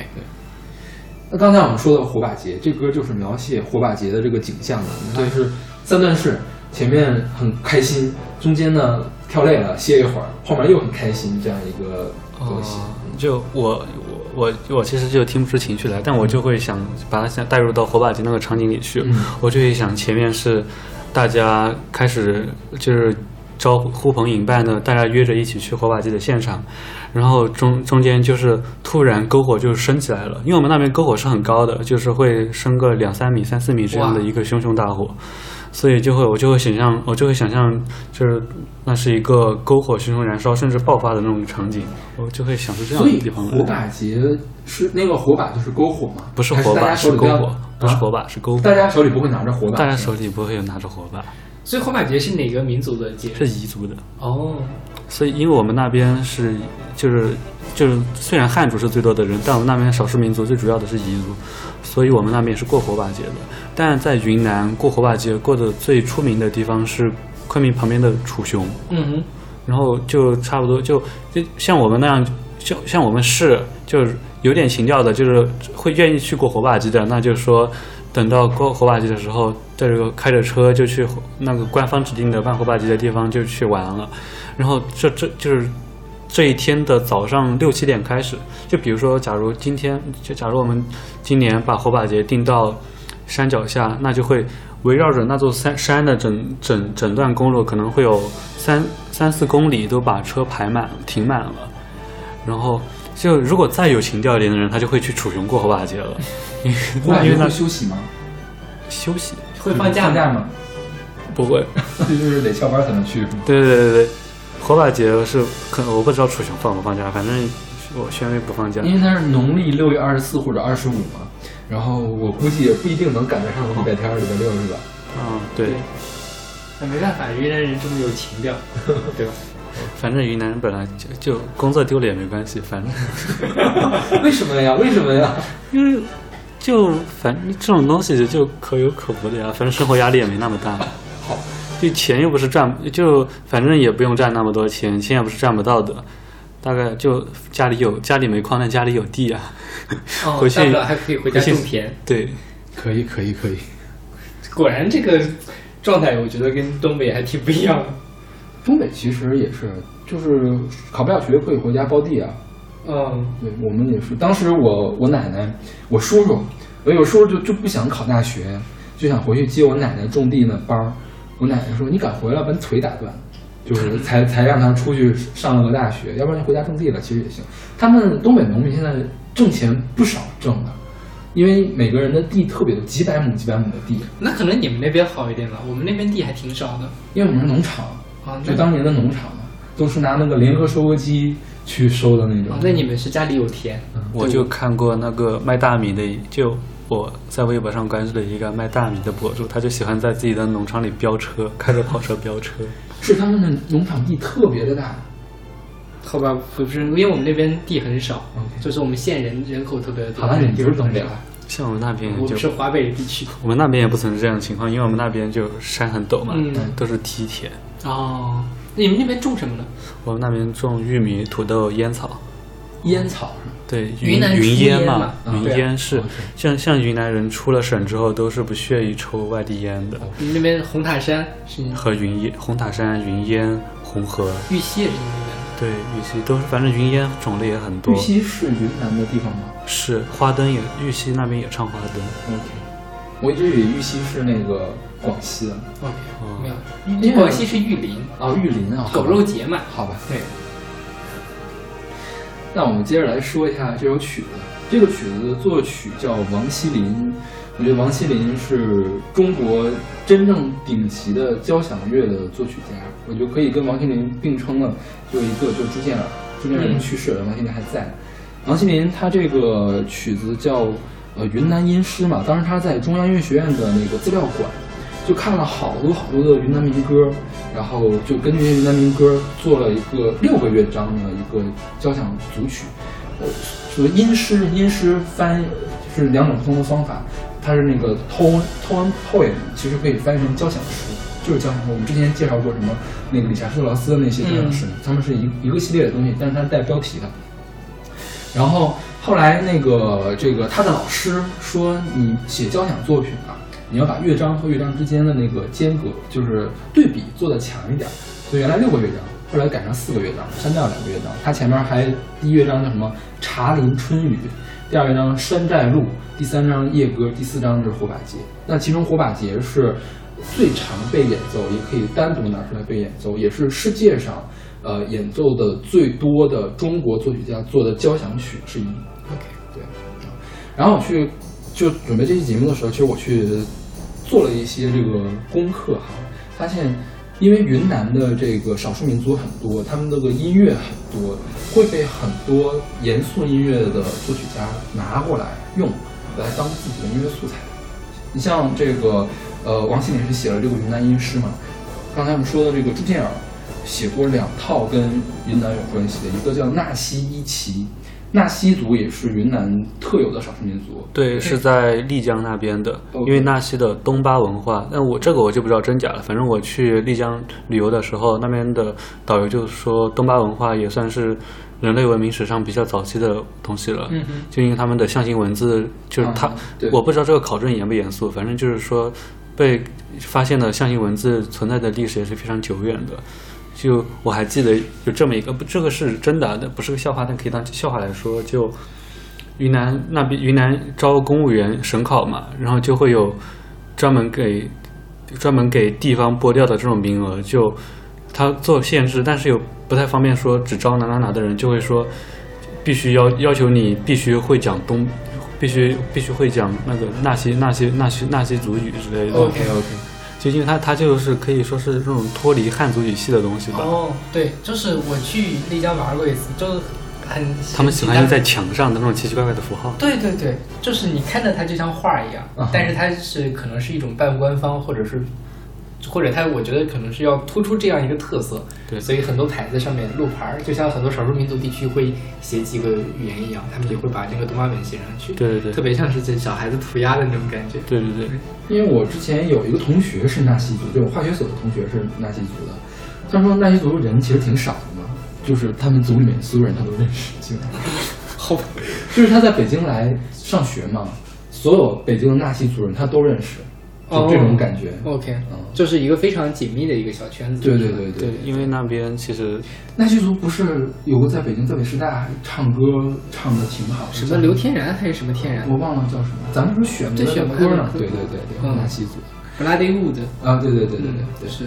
那刚才我们说的火把节，这歌就是描写火把节的这个景象的。它是三段式，前面很开心，中间呢跳累了歇一会儿，后面又很开心，这样一个东西。哦，就我我我我其实就听不出情绪来，但我就会想把它想带入到火把节那个场景里去，嗯我就会想前面是大家开始就是招呼呼朋引伴的，大家约着一起去火把节的现场，然后中中间就是突然篝火就升起来了，因为我们那边篝火是很高的，就是会升个两三米、三四米这样的一个熊熊大火。所以就会我就会想象，我就会想象，就是那是一个篝火熊熊燃烧，甚至爆发的那种场景，我就会想出这样的地方来火。把节是那个火把就是篝火吗？不是火把，是篝火，不是啊火把，是篝火。大家手里不会拿着火把，大家手里不会有拿着火把，所以火把节是哪个民族的节？是彝族的。哦，所以，因为我们那边是就是就是，虽然汉族是最多的人，但我们那边少数民族最主要的是彝族，所以我们那边是过火把节的。但在云南过火把节过得最出名的地方是昆明旁边的楚雄，嗯哼，然后就差不多就就像我们那样，像像我们是就是有点情调的，就是会愿意去过火把节的，那就是说。等到过火把节的时候，在这个开着车就去那个官方指定的办火把节的地方就去玩了，然后这这就是这一天的早上六七点开始，就比如说，假如今天就假如我们今年把火把节定到山脚下，那就会围绕着那座山山的整整整段公路，可能会有三三四公里都把车排满停满了，然后就如果再有情调一点的人，他就会去楚雄过火把节了，因为火把节因为那休息吗？休息会放假吗？放假吗？不会。这就是得翘班才能去。对对对对，火把节是可我不知道楚雄放不放假，反正我宣威不放假。因为它是农历六月二十四或者二十五嘛，然后我估计也不一定能赶得上礼拜天儿、礼拜六，是吧？嗯，对，那没办法，云南人这么有情调，对吧？反正云南人本来就就工作丢了也没关系，反正 为什么呀？为什么呀？因为就反正这种东西就可有可无的呀，反正生活压力也没那么大。好，就钱又不是赚，就反正也不用赚那么多钱，钱也不是赚不到的。大概就家里有家里没矿，但家里有地啊。哦 回去还可以回家种田。对，可以，可以，可以。果然这个状态，我觉得跟东北还挺不一样的。东北其实也是，就是考不了学可以回家包地啊。嗯，对我们也是，当时我我奶奶，我叔叔，我有叔叔就就不想考大学，就想回去接我奶奶种地那班儿。我奶奶说：“你敢回来，把你腿打断。”就是 才才让他出去上了个大学，要不然就回家种地了，其实也行。他们东北农民现在挣钱不少挣的，因为每个人的地特别多，几百亩几百亩的地，那可能你们那边好一点吧，我们那边地还挺少的。因为我们是农场，啊，就当年的农场嘛，都是拿那个联合收割机去收的那种啊。那你们是家里有田？我就看过那个卖大米的，就我在微博上关注的一个卖大米的博主，他就喜欢在自己的农场里飙车，开着跑车飙车。是他们的农场地特别的大，好吧，不是，因为我们那边地很少就是我们县人人口特别多。好了，你不是东北了，了，像我们那边就是我们华北地区。我们那边也不存在这样的情况，因为我们那边就山很陡嘛，嗯都是梯田。哦，你们那边种什么呢？我们那边种玉米、土豆、烟草。烟草是吗？对，云南云烟嘛，云烟是像像云南人出了省之后都是不屑于抽外地烟的，你们那边红塔山是和云烟、红塔山、云烟、红河，玉溪也是你们那边的。对玉溪都是，反正云烟种类也很多玉。溪是云南的地方吗是花灯也，玉溪那边也唱花灯。？OK，我一直以为玉溪是那个广西的哦没有，因为广西是玉林，哦，玉林啊，狗肉节嘛。好吧。对，那我们接着来说一下这首曲子。这个曲子的作曲叫王希林，我觉得王希林是中国真正顶级的交响乐的作曲家，我觉得可以跟王心凌并称了。就一个就是朱建尔，朱建尔已经去世了，王心凌还在。王心凌他这个曲子叫呃云南音诗嘛，当时他在中央音乐学院的那个资料馆就看了好多好多的云南民歌，然后就根据云南民歌做了一个六个乐章的一个交响组曲。呃，说音诗音诗翻是两种不同的方法，它是那个 tone tone poem，其实可以翻译成交响诗，就是交响诗。我们之前介绍过什么那个理查施特劳斯的那些交响诗，他们是一一个系列的东西，但是它是带标题的。然后后来那个这个他的老师说，你写交响作品啊，你要把乐章和乐章之间的那个间隔，就是对比做的强一点。所以原来六个乐章，后来改成四个乐章，删掉两个乐章。它前面还第一乐章叫什么《茶林春雨》，第二乐章《山寨路》，第三章夜歌，第四章是火把节。那其中火把节是最常被演奏，也可以单独拿出来被演奏，也是世界上呃演奏的最多的中国作曲家做的交响曲之一。OK，对，然后我去就准备这期节目的时候，其实我去做了一些这个功课哈，发现因为云南的这个少数民族很多，他们那个音乐很多，会被很多严肃音乐的作曲家拿过来用来当自己的音乐素材。你像这个呃，王心凌是写了这个云南音诗嘛，刚才我们说的这个朱建尔写过两套跟云南有关系的，一个叫纳西伊旗。纳西族也是云南特有的少数民族，对，是在丽江那边的，因为纳西的东巴文化，但我这个我就不知道真假了。反正我去丽江旅游的时候，那边的导游就说东巴文化也算是人类文明史上比较早期的东西了。嗯哼就因为他们的象形文字，就是它，啊对我不知道这个考证严不严肃，反正就是说被发现的象形文字存在的历史也是非常久远的。就我还记得有这么一个，不，这个是真的，那不是个笑话，但可以当笑话来说。就云南那边，云南招公务员省考嘛，然后就会有专门给专门给地方拨掉的这种名额，就他做限制，但是又不太方便说只招哪哪哪的人，就会说必须要要求你必须会讲东，必须必须会讲那个纳西纳西纳西纳西族语之类的。OK OK，就因为它它就是可以说是这种脱离汉族语系的东西吧。哦，对，就是我去丽江玩过一次，就很他们喜欢用在墙上的那种奇奇怪怪的符号。对对对，就是你看着它就像画一样但是它是可能是一种半官方，或者是或者它我觉得可能是要突出这样一个特色，对所以很多牌子上面路牌儿，就像很多少数民族地区会写几个语言一样，他们也会把这个东巴文写上去，对对对特别像是这小孩子涂鸦的那种感觉。对对对，因为我之前有一个同学是纳西族，就我化学所的同学是纳西族的，他说纳西族人其实挺少的嘛，就是他们族里面所有人他都认识，基本上。好，就是他在北京来上学嘛，所有北京的纳西族人他都认识，就这种感觉。OK，嗯就是一个非常紧密的一个小圈子。对对对对，因为那边其实纳西族不是有个在北京在北师大唱歌唱的挺好的，什么刘天然还是什么天然我忘了叫什么，咱们不是选歌呢？对对对对，嗯纳西族 Bloody Wood，啊，对对对对对嗯对。是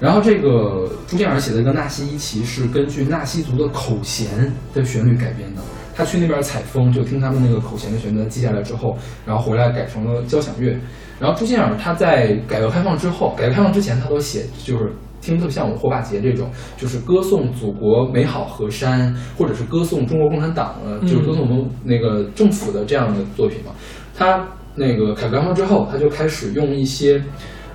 然后这个朱建尔写的一个纳西一奇是根据纳西族的口弦的旋律改编的。他去那边采风，就听他们那个口弦的旋律记下来之后，然后回来改成了交响乐。然后朱建尔他在改革开放之后，改革开放之前他都写，就是听特别像我们霍巴杰这种，就是歌颂祖国美好河山，或者是歌颂中国共产党的，就是歌颂我们那个政府的这样的作品嘛。他那个改革开放之后，他就开始用一些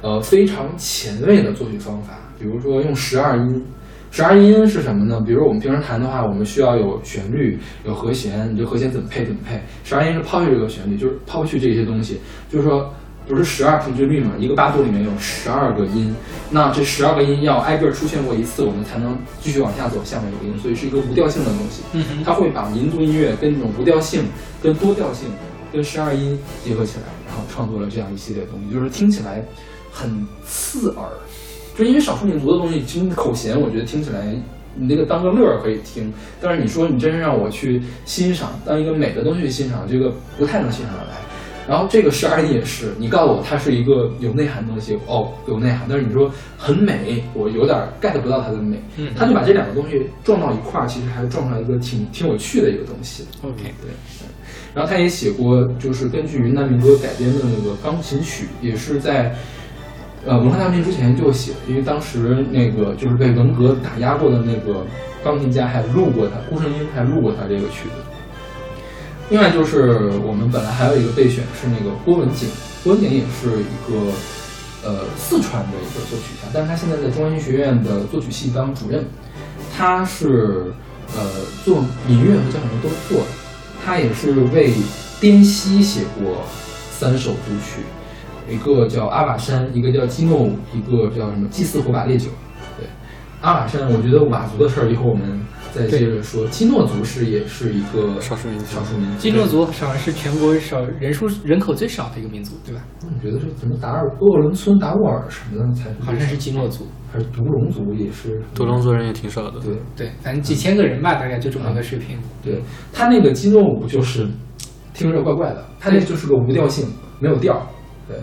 呃非常前卫的作曲方法，比如说用十二音。十二音是什么呢？比如我们平时弹的话，我们需要有旋律、有和弦，你这和弦怎么配怎么配。十二音是抛去这个旋律，就是抛去这些东西，就是说不是十二平均律嘛？一个八度里面有十二个音，那这十二个音要挨个出现过一次，我们才能继续往下走下面有个音，所以是一个无调性的东西。它会把民族音乐跟这种无调性、跟多调性、跟十二音结合起来，然后创作了这样一系列东西，就是听起来很刺耳。就因为少数民族的东西，其实口弦，我觉得听起来你那个当个乐儿可以听，但是你说你真是让我去欣赏，当一个美的东西去欣赏，这个不太能欣赏得来。然后这个十二音也是，你告诉我它是一个有内涵的东西，哦，有内涵，但是你说很美，我有点 get 不到它的美。嗯他就把这两个东西撞到一块儿，其实还撞出来一个挺挺有趣的一个东西。OK，对。然后他也写过，就是根据云南民歌改编的那个钢琴曲，也是在呃文化大革命之前就写，因为当时那个就是被文革打压过的那个钢琴家还录过他，顾胜英还录过他这个曲子。另外就是我们本来还有一个备选是那个郭文景，郭文景也是一个呃四川的一个作曲家，但他现在在中央音乐学院的作曲系当主任，他是呃做民乐和交响乐都做的，他也是为滇西写过三首组曲，一个叫阿瓦山，一个叫基诺舞，一个叫什么祭祀火把烈酒。对，阿瓦山，我觉得佤族的事儿一会儿我们再接着说。基诺族是也是一个少数民族少数民族。基诺族好像是全国少人数人口最少的一个民族，对吧？我觉得是什么达尔鄂伦村达斡尔什么的才好像是基诺族。还是独龙族也是独龙族人也挺少的。对对，反正几千个人吧，大概就这么个水平。对，他那个基诺舞就是听着怪怪的，他那就是个无调性，没有调儿。对，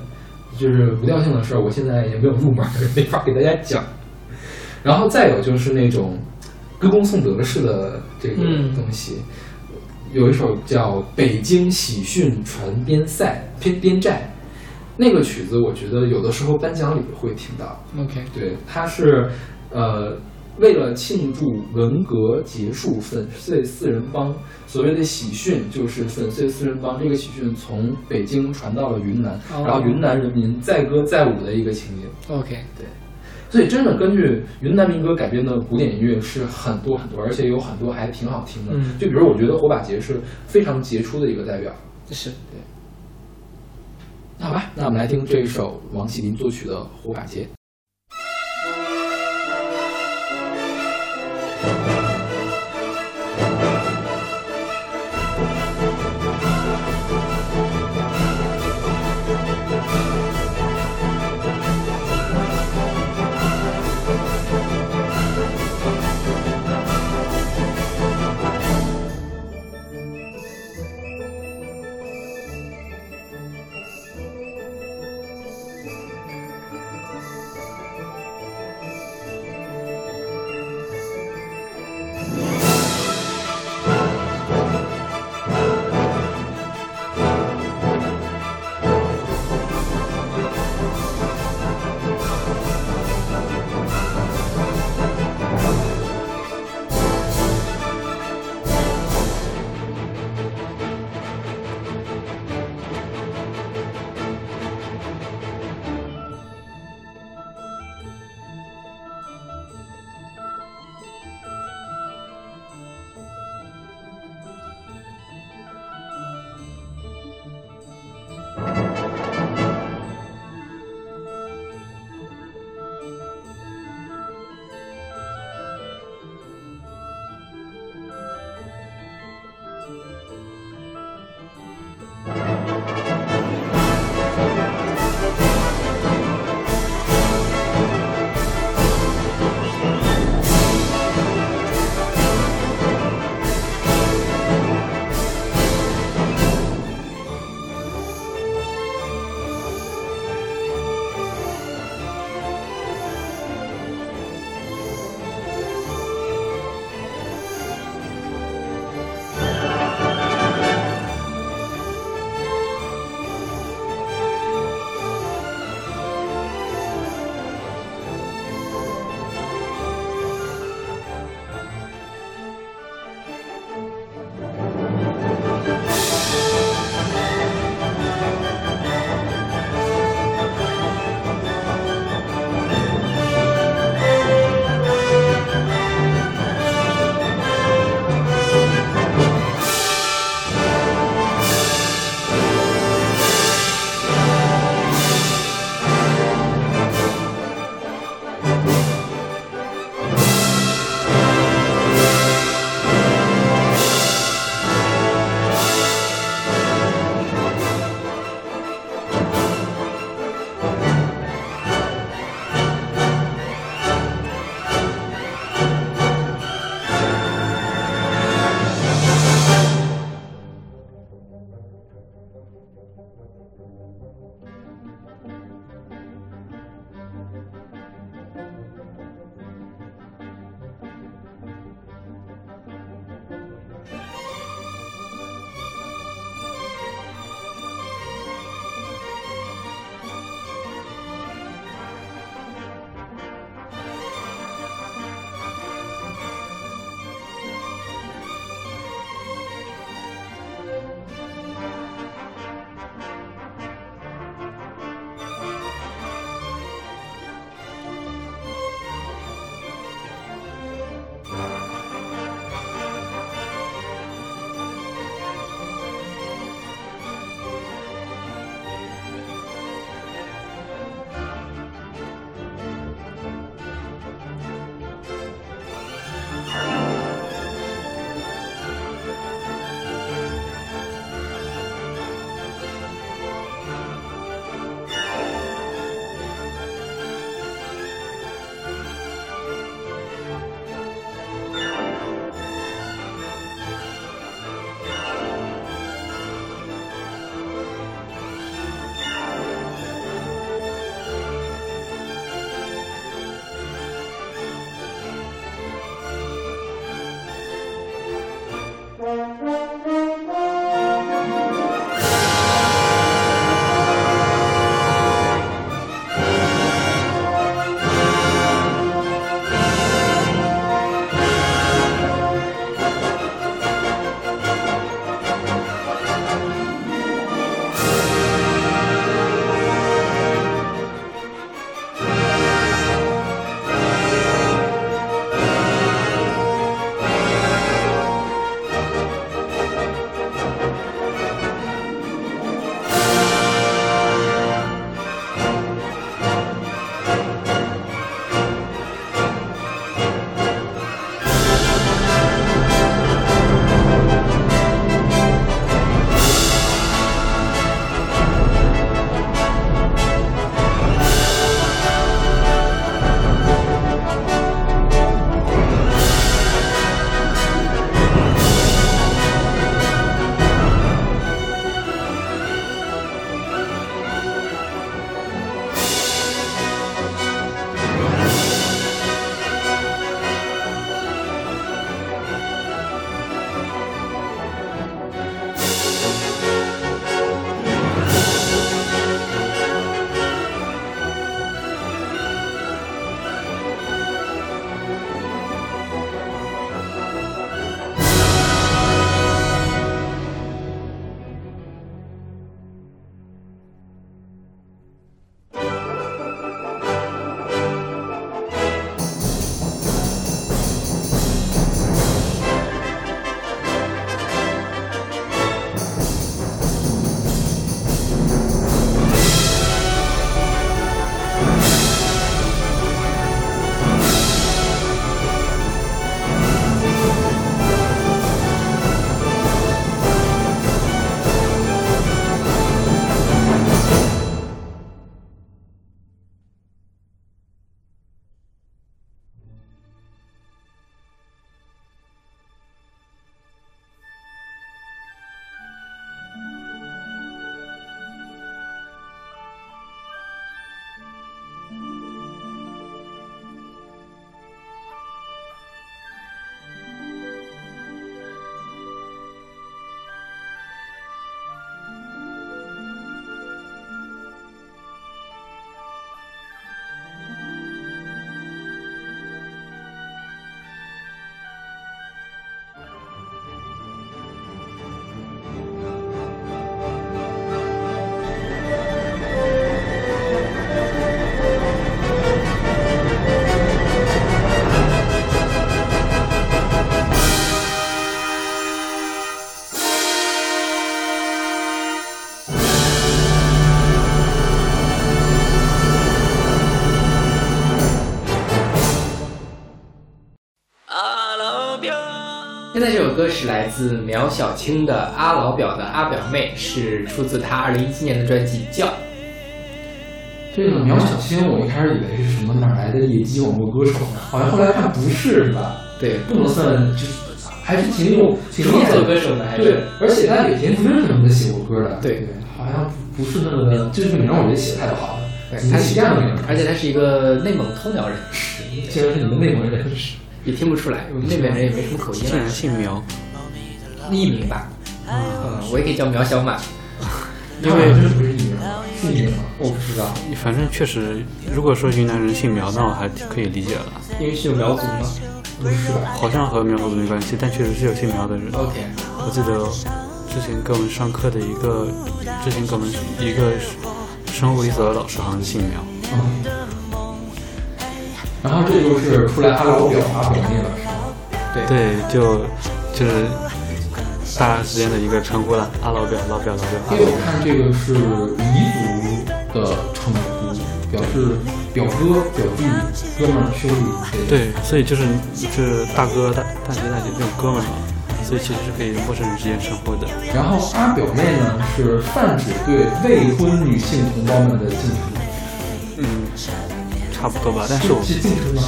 就是无调性的事儿，我现在也没有入门儿，没法给大家讲。然后再有就是那种歌功颂德式的这个嗯东西，有一首叫《北京喜讯传边塞》边边寨，那个曲子，我觉得有的时候颁奖礼会听到。OK，对，它是呃，为了庆祝文革结束，粉碎四人帮。所谓的喜讯就是粉碎四人帮，这个喜讯从北京传到了云南，哦然后云南人民载歌载舞的一个情景。OK，对所以真的根据云南民歌改编的古典音乐是很多很多，而且有很多还挺好听的。嗯就比如我觉得火把节是非常杰出的一个代表。是那好吧，那我们来听这一首王启林作曲的《火把节》。现 Thank you. 自苗小青的《阿老表的阿表妹》，是出自她二零一七年的专辑《叫》。这个苗小青，我一开始以为是什么哪来的野鸡网络歌手，好像后来看不是，是吧？对，不能算，就是还是挺有挺厉创害的歌手的，还对，而且他给田馥甄什么的写过歌的，对对，好像不是那么的，这个名我觉得写的太不好了，他是起这样的名？而且他是一个内蒙通辽人，竟然是你们内蒙人，也听不出来，我们那边人也没什么口音竟然啊，姓苗，艺名吧，嗯，我也可以叫苗小满，因为真不是艺名吗？是艺名吗？我不知道，反正确实，如果说云南人姓苗，那我还可以理解了，因为是有苗族吗不是吧？好像和苗族没关系，但确实是有姓苗的人。？OK，我记得之前给我们上课的一个，之前给我们一个生物一所的老师好像是姓苗。嗯。然后这就是出来阿老表阿表妹了，是吗？对对，就就是大家之间的一个称呼了，阿老表、老表、老表、阿因为我。看这个是彝族的称呼，表示表哥、表弟、哥们儿、兄弟。对，所以就是就是大哥、大大姐、大姐这种哥们儿嘛，所以其实是可以陌生人之间称呼的。然后阿表妹呢是泛指对未婚女性同胞们的敬称，嗯，差不多吧。但是我是敬称吗？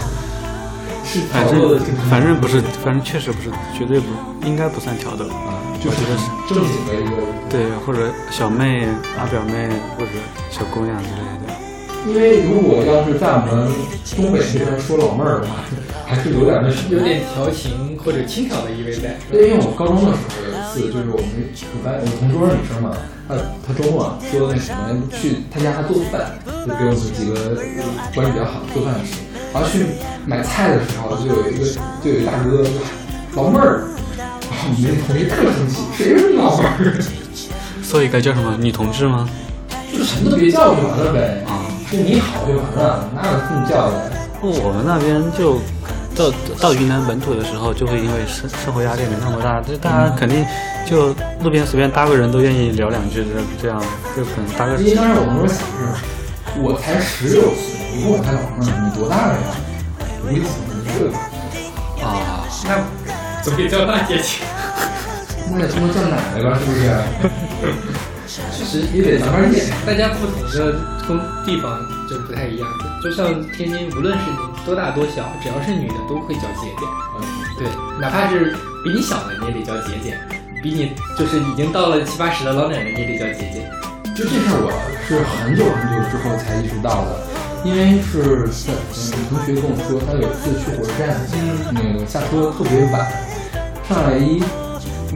是反挑逗的反正不是，反正确实不是，绝对不应该不算挑逗。啊，就是我觉得是正经的一个。对，或者小妹、大表妹或者小姑娘之类的。因为如果要是在我们东北这边说老妹儿的话，还是有点那什么，有点调情或者轻佻的意味在。对，因为我高中的时候有一次，就是我们我班我同桌女生嘛，她她周末说那什么去她家她做饭，就给我们几个关系比较好做饭的事。然后去买菜的时候，就有一个就有一大哥就喊老妹儿，然后我们那同学特生气，谁是老妹儿？所以该叫什么女同志吗？就什么都别叫就完了呗，啊，就你好就完了，哪有这么叫的？我们那边就到到云南本土的时候，就会因为生生活压力没那么大，就大家肯定就路边随便搭个人都愿意聊两句，这这样就可能搭个因为当时我们想是，我才十六岁，你问我还老妹儿，你多大了呀？我一想你这个，啊，那总比叫大姐强。那得他妈叫奶奶吧，是不是？确实也得慢慢练。大家不同的工地方就不太一样，就像天津，无论是你多大多小，只要是女的都会叫姐姐。嗯，对，哪怕是比你小的，你也得叫姐姐；比你就是已经到了七八十的老奶奶，你也得叫姐姐。就这事儿，我是很久很久之后才意识到的，因为是在嗯同学跟我说，他有一次去火车站，那个下车特别晚，上来一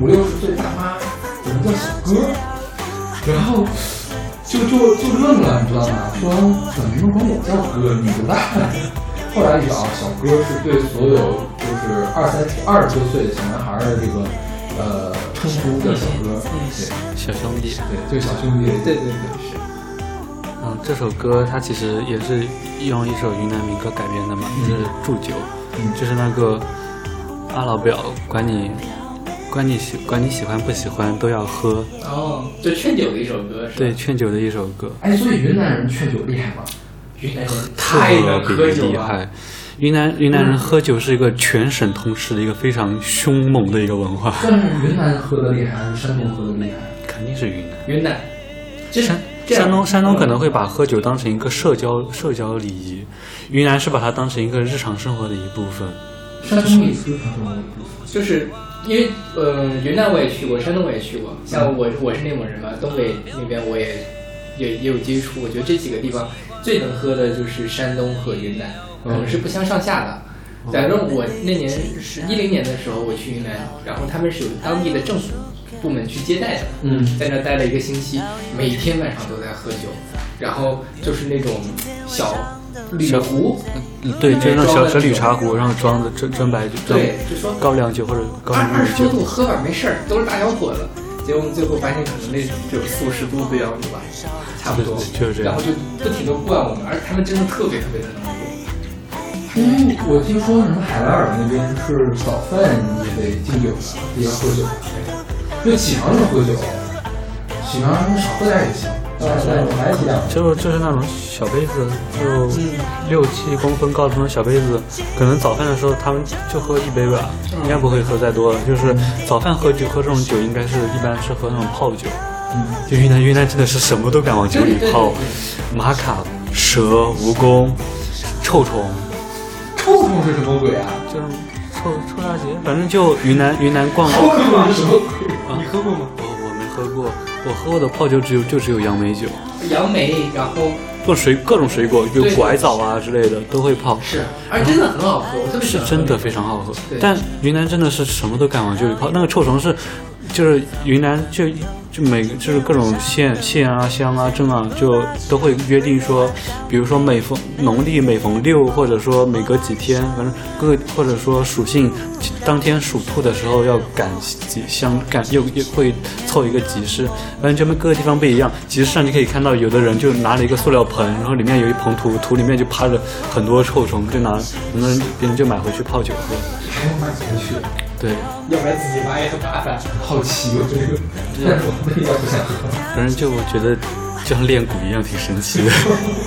五六十岁大妈，怎么叫小哥？然后就就就愣了，你知道吗？说怎么能管我叫哥？你多大？后来一找，小哥是对所有就是二三十、二十多岁的小男孩儿的这个呃称呼的小哥，对小兄弟。对，就是小兄弟，对对对，是。嗯，这首歌它其实也是用一首云南民歌改编的嘛，就是《祝酒》，嗯就是那个阿老表管你管你喜管你喜欢不喜欢都要喝，哦，就劝酒的一首歌是？对，劝酒的一首歌，哎，所以云南人劝酒厉害吗？云南人特太能喝别酒了。云南云南人喝酒是一个全省通吃的一个非常凶猛的一个文化，但是云南喝的厉害还是山东喝的厉害？肯定是云南。云南，就是山山东山东可能会把喝酒当成一个社交社交礼仪，云南是把它当成一个日常生活的一部分。山东也是山东的一部分。就是因为呃，云南我也去过，山东我也去过。像我我是内蒙人嘛，东北那边我也也也有接触。我觉得这几个地方最能喝的就是山东和云南，可能是不相上下的。反正我那年是一零年的时候我去云南，然后他们是有当地的政府部门去接待的，嗯在那待了一个星期，每天晚上都在喝酒，然后就是那种小铝壶，嗯，对，就是那小小铝茶壶，然后装的真真白酒，对，就说高粱酒或者高二二粱米酒。十多度喝吧，没事儿，都是大小伙子。结果最后发现可能那只有四五十度的样子吧，差不多就是这样然后就不停的灌我们，而且他们真的特别特别的能喝。因为我听说什么海拉尔那边是早饭也得敬酒的，也要喝酒，就起床就喝酒，起床少喝点也行。就就是那种小杯子，就六七公分高的那种小杯子，可能早饭的时候他们就喝一杯吧，应该不会喝再多了。就是早饭喝酒喝这种酒，应该是一般是喝那种泡酒。就云南云南真的是什么都敢往酒里泡，玛卡、蛇、蜈蚣、臭虫，臭虫是什么鬼啊？就是臭臭大姐，反正就云南云南逛。臭虫是什么鬼？你喝过吗？我我没喝过，我喝过的泡酒只有就只有杨梅酒，杨梅，然后各种水各种水果，有对拐枣啊之类的都会泡。是，而且真的很好喝，我特别喜欢喝是真的非常好喝对，但云南真的是什么都敢往酒里泡。那个臭虫是，就是云南就就每个就是各种县县啊乡啊镇啊，就都会约定说，比如说每逢农历每逢六，或者说每隔几天，反正各或者说属性当天属兔的时候要赶集相赶又又会凑一个集市，反正这边各个地方不一样。集市上你可以看到有的人就拿了一个塑料盆，然后里面有一捧土，土里面就趴着很多臭虫，就拿很多人别人就买回去泡酒喝。还要买回去？对，要不然自己挖也很麻烦。好奇我这个。反正就我觉得就像练鼓一样，挺神奇的。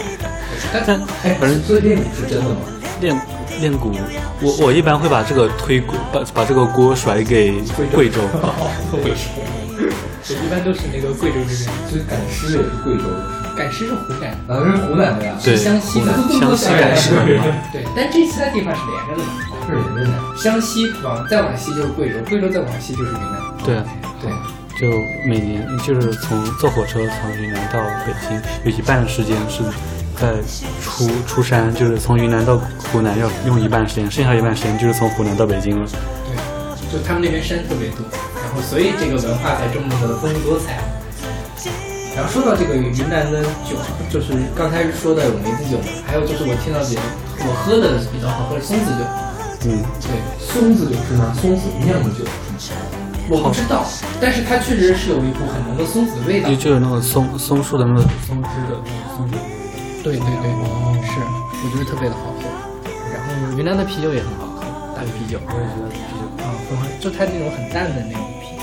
但哎，反正所以练鼓是真的吗？练练鼓，我我一般会把这个推锅，把把这个锅甩给贵州。贵州，对，一般都是那个贵州这边，所以赶尸也是贵州的，赶尸是湖南，啊，这是湖南的呀。对，湘西的湘西赶尸。对，但这其他地方是连着的嘛。是连着的。湘西往再往西就是贵州，贵州再往西就是云南。对啊，对，就每年就是从坐火车从云南到北京，有一半的时间是在出出山，就是从云南到湖南要用一半时间，剩下一半时间就是从湖南到北京了。对，就他们那边山特别多，然后所以这个文化才这么的丰富多彩。然后说到这个云南的酒，就是刚才说的有梅子酒嘛，还有就是我听到比较我喝的比较好喝的松子酒，嗯，对，松子酒是拿松子酿的酒是吗？我不知道，但是它确实是有一股很浓的松子的味道就。就是那个松松树的那个松枝的那个松酒。对对对，是，我觉得特别的好喝。然后云南的啤酒也很好喝，大理啤酒。我也觉得啤酒。啊，就它那种很淡的那种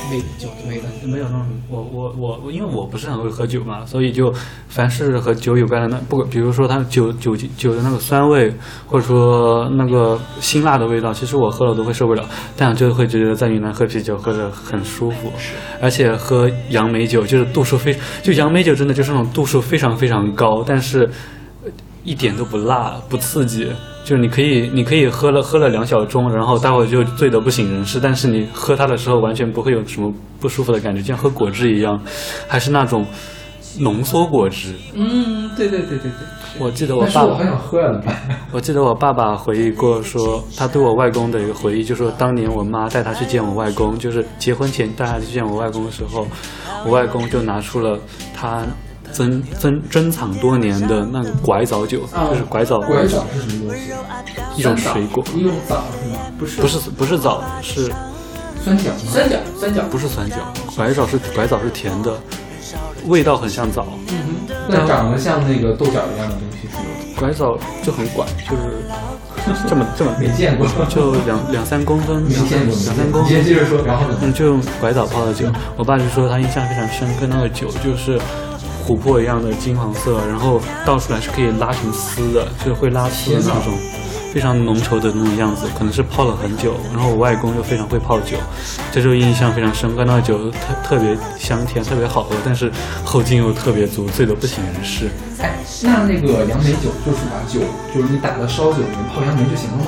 啤味酒的味道。没有那种，我我我我，因为我不是很会喝酒嘛，所以就凡是和酒有关的那不管，比如说它酒酒酒的那个酸味，或者说那个辛辣的味道，其实我喝了都会受不了，但就会觉得在云南喝啤酒喝着很舒服，而且喝杨梅酒就是度数非，就杨梅酒真的就是那种度数非常非常高，但是呃一点都不辣不刺激。就是你可以，你可以喝了喝了两小盅，然后待会儿就醉得不省人事。但是你喝它的时候，完全不会有什么不舒服的感觉，就像喝果汁一样，还是那种浓缩果汁。嗯，对对对对对。我记得我爸爸但是我好，想喝呀，怎么办？我记得我爸爸回忆过说，他对我外公的一个回忆，就说当年我妈带他去见我外公，就是结婚前带他去见我外公的时候，我外公就拿出了他珍珍珍藏多年的那个拐枣酒，啊就是拐枣拐枣是什么东西？一种水果，一种枣是吗？不是不是不是枣，是酸角吗？酸角，酸角。不是酸角？拐枣是拐枣是甜的，味道很像枣。嗯哼那长得像那个豆角一样的东西是吗？拐枣就很拐，就是这么这么没见过，就两两三公分，没两三见过。两三公分。接着说，然后呢？嗯，就用拐枣泡的酒，我爸就说他印象非常深刻，那个酒就是琥珀一样的金黄色，然后倒出来是可以拉成丝的，就是会拉丝的那种，非常浓稠的那种样子，可能是泡了很久。然后我外公又非常会泡酒，这就印象非常深刻。那个酒特特别香甜，特别好喝，但是后劲又特别足，醉得不省人事。哎，那那个杨梅酒就是把酒，就是你打到烧酒里面泡杨梅就行了吗？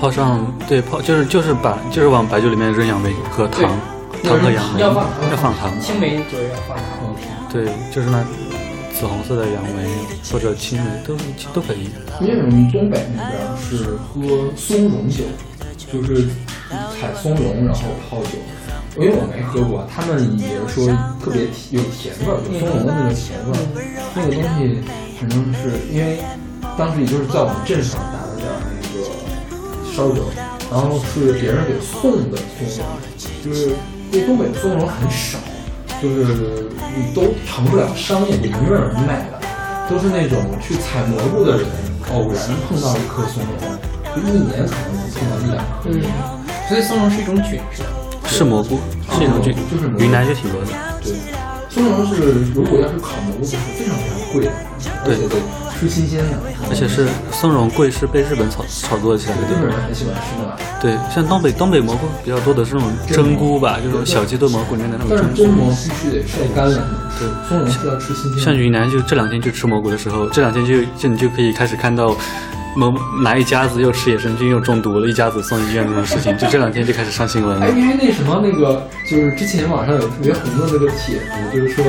泡上对泡就是就是把就是往白酒里面扔杨梅和糖，糖和杨梅要放要放糖。青梅酒要放糖。对，就是那紫红色的杨梅或者青梅都都可以。因为我们东北那边是喝松茸酒，就是采松茸然后泡酒。因为我没喝过，他们也说特别有甜味儿，有松茸的那个甜味儿。那个东西反正是因为当时也就是在我们镇上打了点儿那个烧酒，然后是别人给送的松茸，就是因为东北的松茸很少，就是你都成不了商业，你没有人买的。都是那种去采蘑菇的人偶然碰到一颗松茸，就一年可能碰到一两颗。嗯，所以松茸是一种菌，是吧？是蘑菇，是一种菌，就是蘑菇云南就挺多的。对，松茸是如果要是烤蘑菇是非常非常贵的，而且得吃新鲜的，而且是松茸桂是被日本炒炒作起来的。日本人很喜欢吃的。对，像东北东北蘑菇比较多的是那种蒸菇吧，就是那种小鸡炖蘑菇里面的那种蒸菇。真蘑必须得晒干了，对，松茸是要吃新鲜的。像云南就这两天去吃蘑菇的时候，这两天就就你就可以开始看到。某哪一家子又吃野生菌又中毒了，一家子送医院这种事情，就这两天就开始上新闻哎，了。因为那什么，那个就是之前网上有特别红的那个帖子，就是说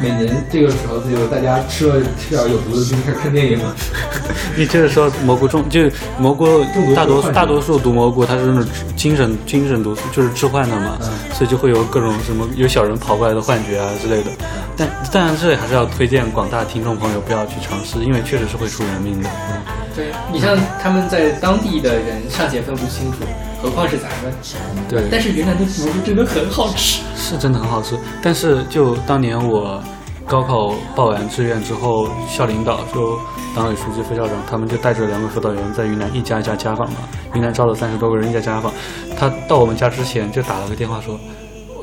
每年这个时候，就大家吃了吃点有毒的就开始看电影了。你这个时候蘑菇中，就蘑菇大多大多数毒蘑菇它是那种精神精神毒素，就是致幻的嘛，嗯所以就会有各种什么有小人跑过来的幻觉啊之类的。但当然这里还是要推荐广大听众朋友不要去尝试，因为确实是会出人命的。对你像他们在当地的人尚且分不清楚，何况是咱们。对，但是云南的蘑菇真的很好吃。是真的很好吃，但是就当年我高考报完志愿之后，校领导就党委书记、副校长他们就带着两位辅导员在云南一家一家家访嘛，云南招了三十多个人一家家访，他到我们家之前就打了个电话说。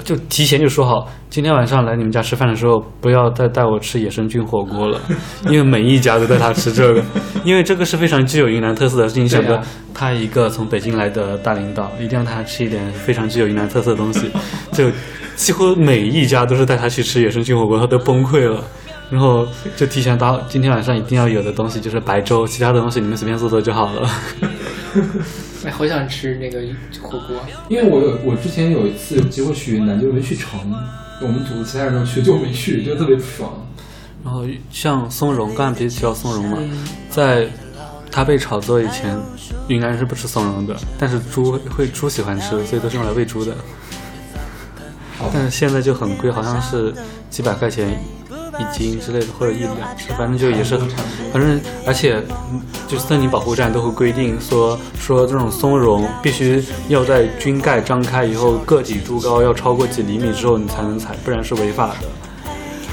就提前就说好，今天晚上来你们家吃饭的时候，不要再带我吃野生菌火锅了，因为每一家都带他吃这个，因为这个是非常具有云南特色的。你想着他一个从北京来的大领导，一定让他吃一点非常具有云南特色的东西，就几乎每一家都是带他去吃野生菌火锅，他都崩溃了。然后就提前到今天晚上一定要有的东西就是白粥，其他的东西你们随便做做就好了。哎，好想吃那个火锅。因为我有我之前有一次有机会去云南，就是没去成，我们组其他人都去，就我没去，就特别不爽。然后像松茸，刚才不是提到松茸嘛，在它被炒作以前，云南人是不吃松茸的，但是猪会猪喜欢吃，所以都是用来喂猪的。但是现在就很贵，好像是几百块钱一斤之类的，或者一两只，反正就也是很，反正而且嗯就森林保护站都会规定说说这种松茸必须要在菌盖张开以后个体株高要超过几厘米之后你才能采，不然是违法的。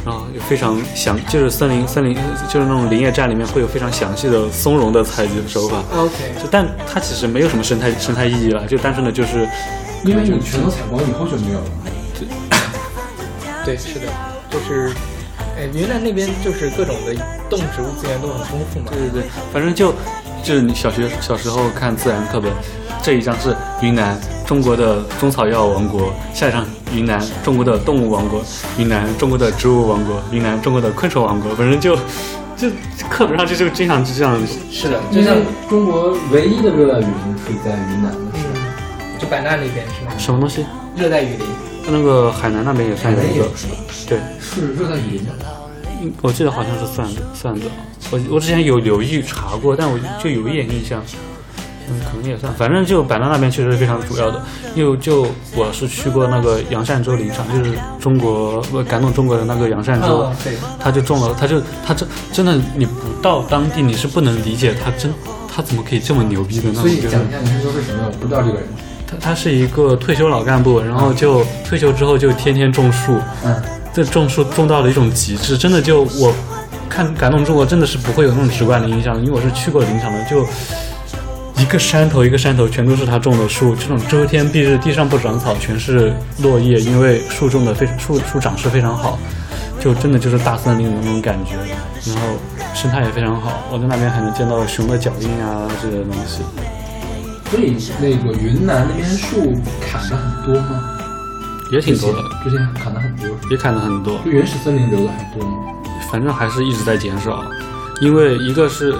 然后有非常详，就是森林森林就是那种林业站里面会有非常详细的松茸的采集手法。OK，就但它其实没有什么生态生态意义了，就单纯的就是因为你全都采光以后就没有了。对，是的，就是，哎，云南那边就是各种的动植物资源都很丰富嘛。对对对，反正就就是你小学小时候看自然课本，这一章是云南中国的中草药王国，下一章云南中国的动物王国，云南中国的植物王国，云南中国的昆虫王国，反正就就课本上就就经常就这样。是的，就像中国唯一的热带雨林是在云南的，嗯，就版纳那边是吗？什么东西？热带雨林。那个海南那边也算有一个，是吧？对，是热带雨林吗？嗯我记得好像是算的算的。我我之前有留意查过，但我就有一点印象。嗯，可能也算，反正就版纳那边确实是非常主要的。因为就我是去过那个杨善洲林场，就是中国不感动中国的那个杨善州，哦，对，他就种了，他就他真真的你不到当地你是不能理解他真他怎么可以这么牛逼的那种。所以就是讲一下你是说为什么我不知道这个人？他他是一个退休老干部，然后就退休之后就天天种树，嗯，这种树种到了一种极致，真的就我看感动中国真的是不会有那种直观的印象，因为我是去过林场的，就一个山头一个山头全都是他种的树，这种遮天蔽日，地上不长草，全是落叶，因为树种的非树树长势非常好，就真的就是大森林的那种感觉，然后生态也非常好，我在那边还能见到熊的脚印啊这些东西。所以那个云南那边树砍的很多吗？也挺多的，之前砍的很多，也砍了很多。就原始森林留的还多吗？反正还是一直在减少，因为一个是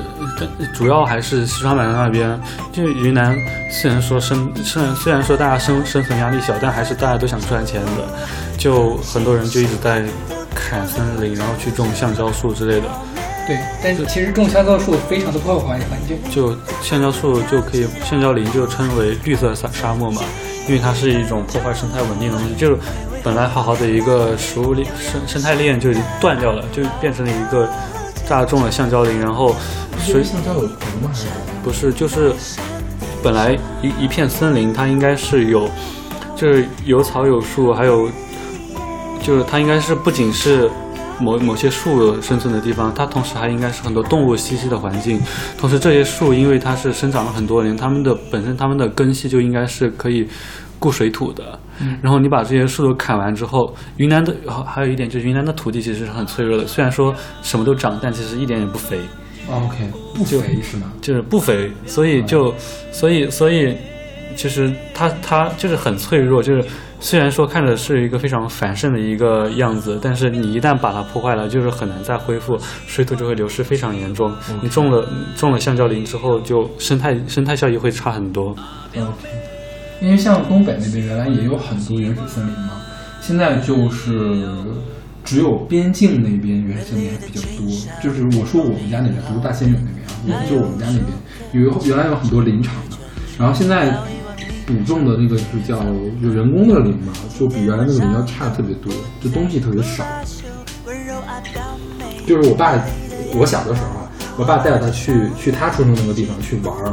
主要还是西双版纳那边，就云南虽然说生虽然虽然说大家生生存压力小，但还是大家都想赚钱的，就很多人就一直在砍森林，然后去种橡胶树之类的。对，但是其实种橡胶树非常的破坏环境。就橡胶树就可以，橡胶林就称为绿色沙沙漠嘛，因为它是一种破坏生态稳定的东西，就是本来好好的一个食物链生生态链就已经断掉了，就变成了一个大众的橡胶林，然后水是橡胶有毒吗？还是？不是就是本来一一片森林，它应该是有就是有草有树，还有就是它应该是不仅是某某些树生存的地方，它同时还应该是很多动物栖息的环境。同时，这些树因为它是生长了很多年，它们的本身它们的根系就应该是可以固水土的。嗯然后你把这些树都砍完之后，云南的还还有一点就是云南的土地其实是很脆弱的，虽然说什么都长，但其实一点也不肥。OK，不肥是吗？就是不肥，所以就，所以所以，其实它它就是很脆弱，就是虽然说看着是一个非常繁盛的一个样子，但是你一旦把它破坏了，就是很难再恢复，水土就会流失非常严重。你种了种了橡胶林之后，就生态生态效益会差很多。OK，因为像东北那边原来也有很多原始森林嘛，现在就是只有边境那边原始森林还比较多。就是我说我们家那边，不是大仙岭那边啊，我就我们家那边有原来有很多林场的，然后现在补种的那个是叫就人工的林嘛，就比原来那个林要差特别多，就东西特别少。就是我爸，我小的时候啊，我爸带着他去去他出生那个地方去玩儿，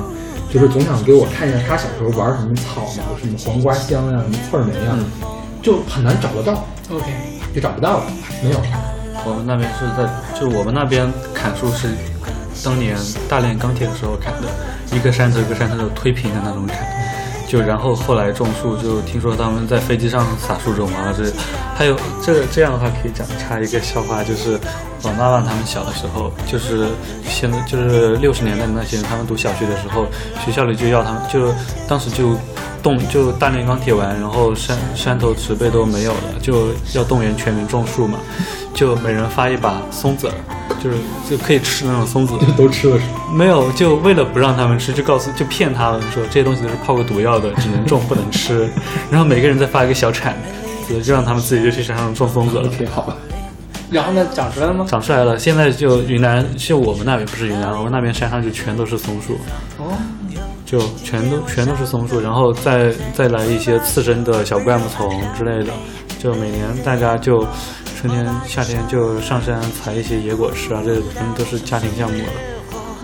就是总想给我看一下他小时候玩什么草嘛，什么黄瓜香呀、什么刺儿梅呀，就很难找得到，OK，就找不到了，没有。我们那边是在，就我们那边砍树是当年大炼钢铁的时候砍的，一个山头一个山头就推平的那种砍。就然后后来种树，就听说他们在飞机上撒树种啊，这还有这这样的话可以讲插一个笑话，就是我妈妈他们小的时候，就是现在就是六十年代的那些人，他们读小学的时候，学校里就要他们，就当时就动就大炼钢铁完，然后山山头植被都没有了，就要动员全民种树嘛，就每人发一把松子儿，就是就可以吃那种松子，都吃了是吗？没有，就为了不让他们吃，就告诉就骗他们说这些东西都是泡过毒药的，只能种不能吃。然后每个人再发一个小铲子，就让他们自己就去山上种松子了。OK，好吧。然后呢，长出来了吗？长出来了，现在就云南，就我们那边不是云南，我们那边山上就全都是松树，哦，就全都全都是松树，然后再再来一些次生的小灌木丛之类的，就每年大家就春天夏天就上山采一些野果吃啊，这他们都是家庭项目了。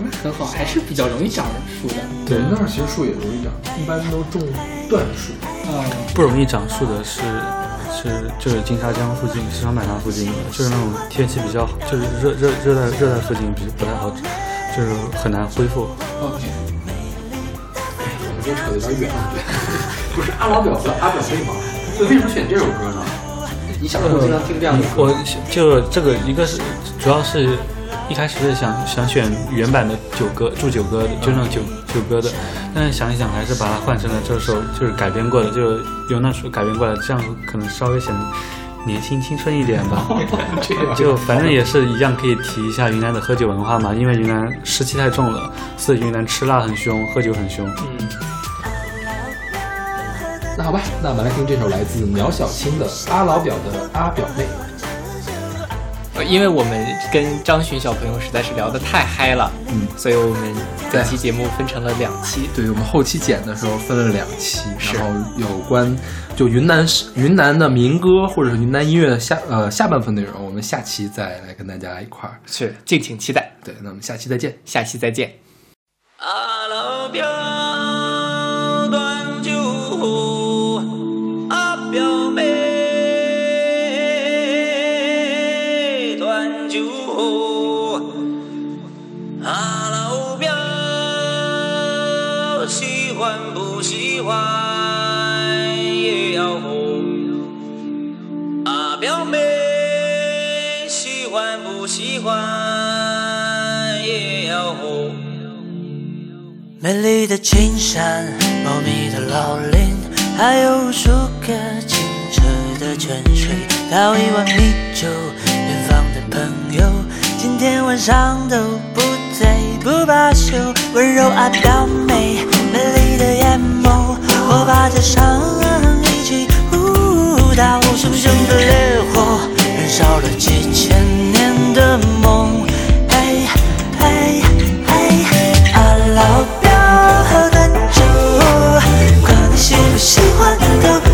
嗯很好，还是比较容易长树的。对，那儿其实树也容易长，一般都种椴树。嗯，不容易长树的是是就是金沙江附近、西双版纳附近的，就是那种天气比较好，就是热热热带热带附近比不太好长，就是很难恢复。OK。这扯得有点远了，对。不是阿老表和阿表妹吗？那为什么选这首歌呢？你小时候经常听这样的歌？我就这个一个是主要是一开始是想想选原版的九歌祝九歌的，就那种九九歌的，但是想一想还是把它换成了这首就是改编过的，就由那首改编过来，这样可能稍微显得年轻青春一点吧。就反正也是一样，可以提一下云南的喝酒文化嘛，因为云南湿气太重了，所以云南吃辣很凶，喝酒很凶。嗯，那好吧，那我们来听这首来自苗小青的《阿老表的阿表妹》。呃因为我们跟张巡小朋友实在是聊得太嗨了，嗯所以我们本期节目分成了两期。对我们后期剪的时候分了两期，然后有关就云南云南的民歌或者是云南音乐的下呃下半部分内容，我们下期再来跟大家一块儿。是，敬请期待，对，那我们下期再见。下期再见。啊老表美丽的青山，茂密的老林，还有无数个清澈的泉水，倒一碗米酒，远方的朋友，今天晚上都不醉不罢休。温柔啊表妹，美丽的眼眸，我把这伤一起舞蹈，熊熊的烈火，燃烧了几千年的梦。嘿，嘿，喜欢的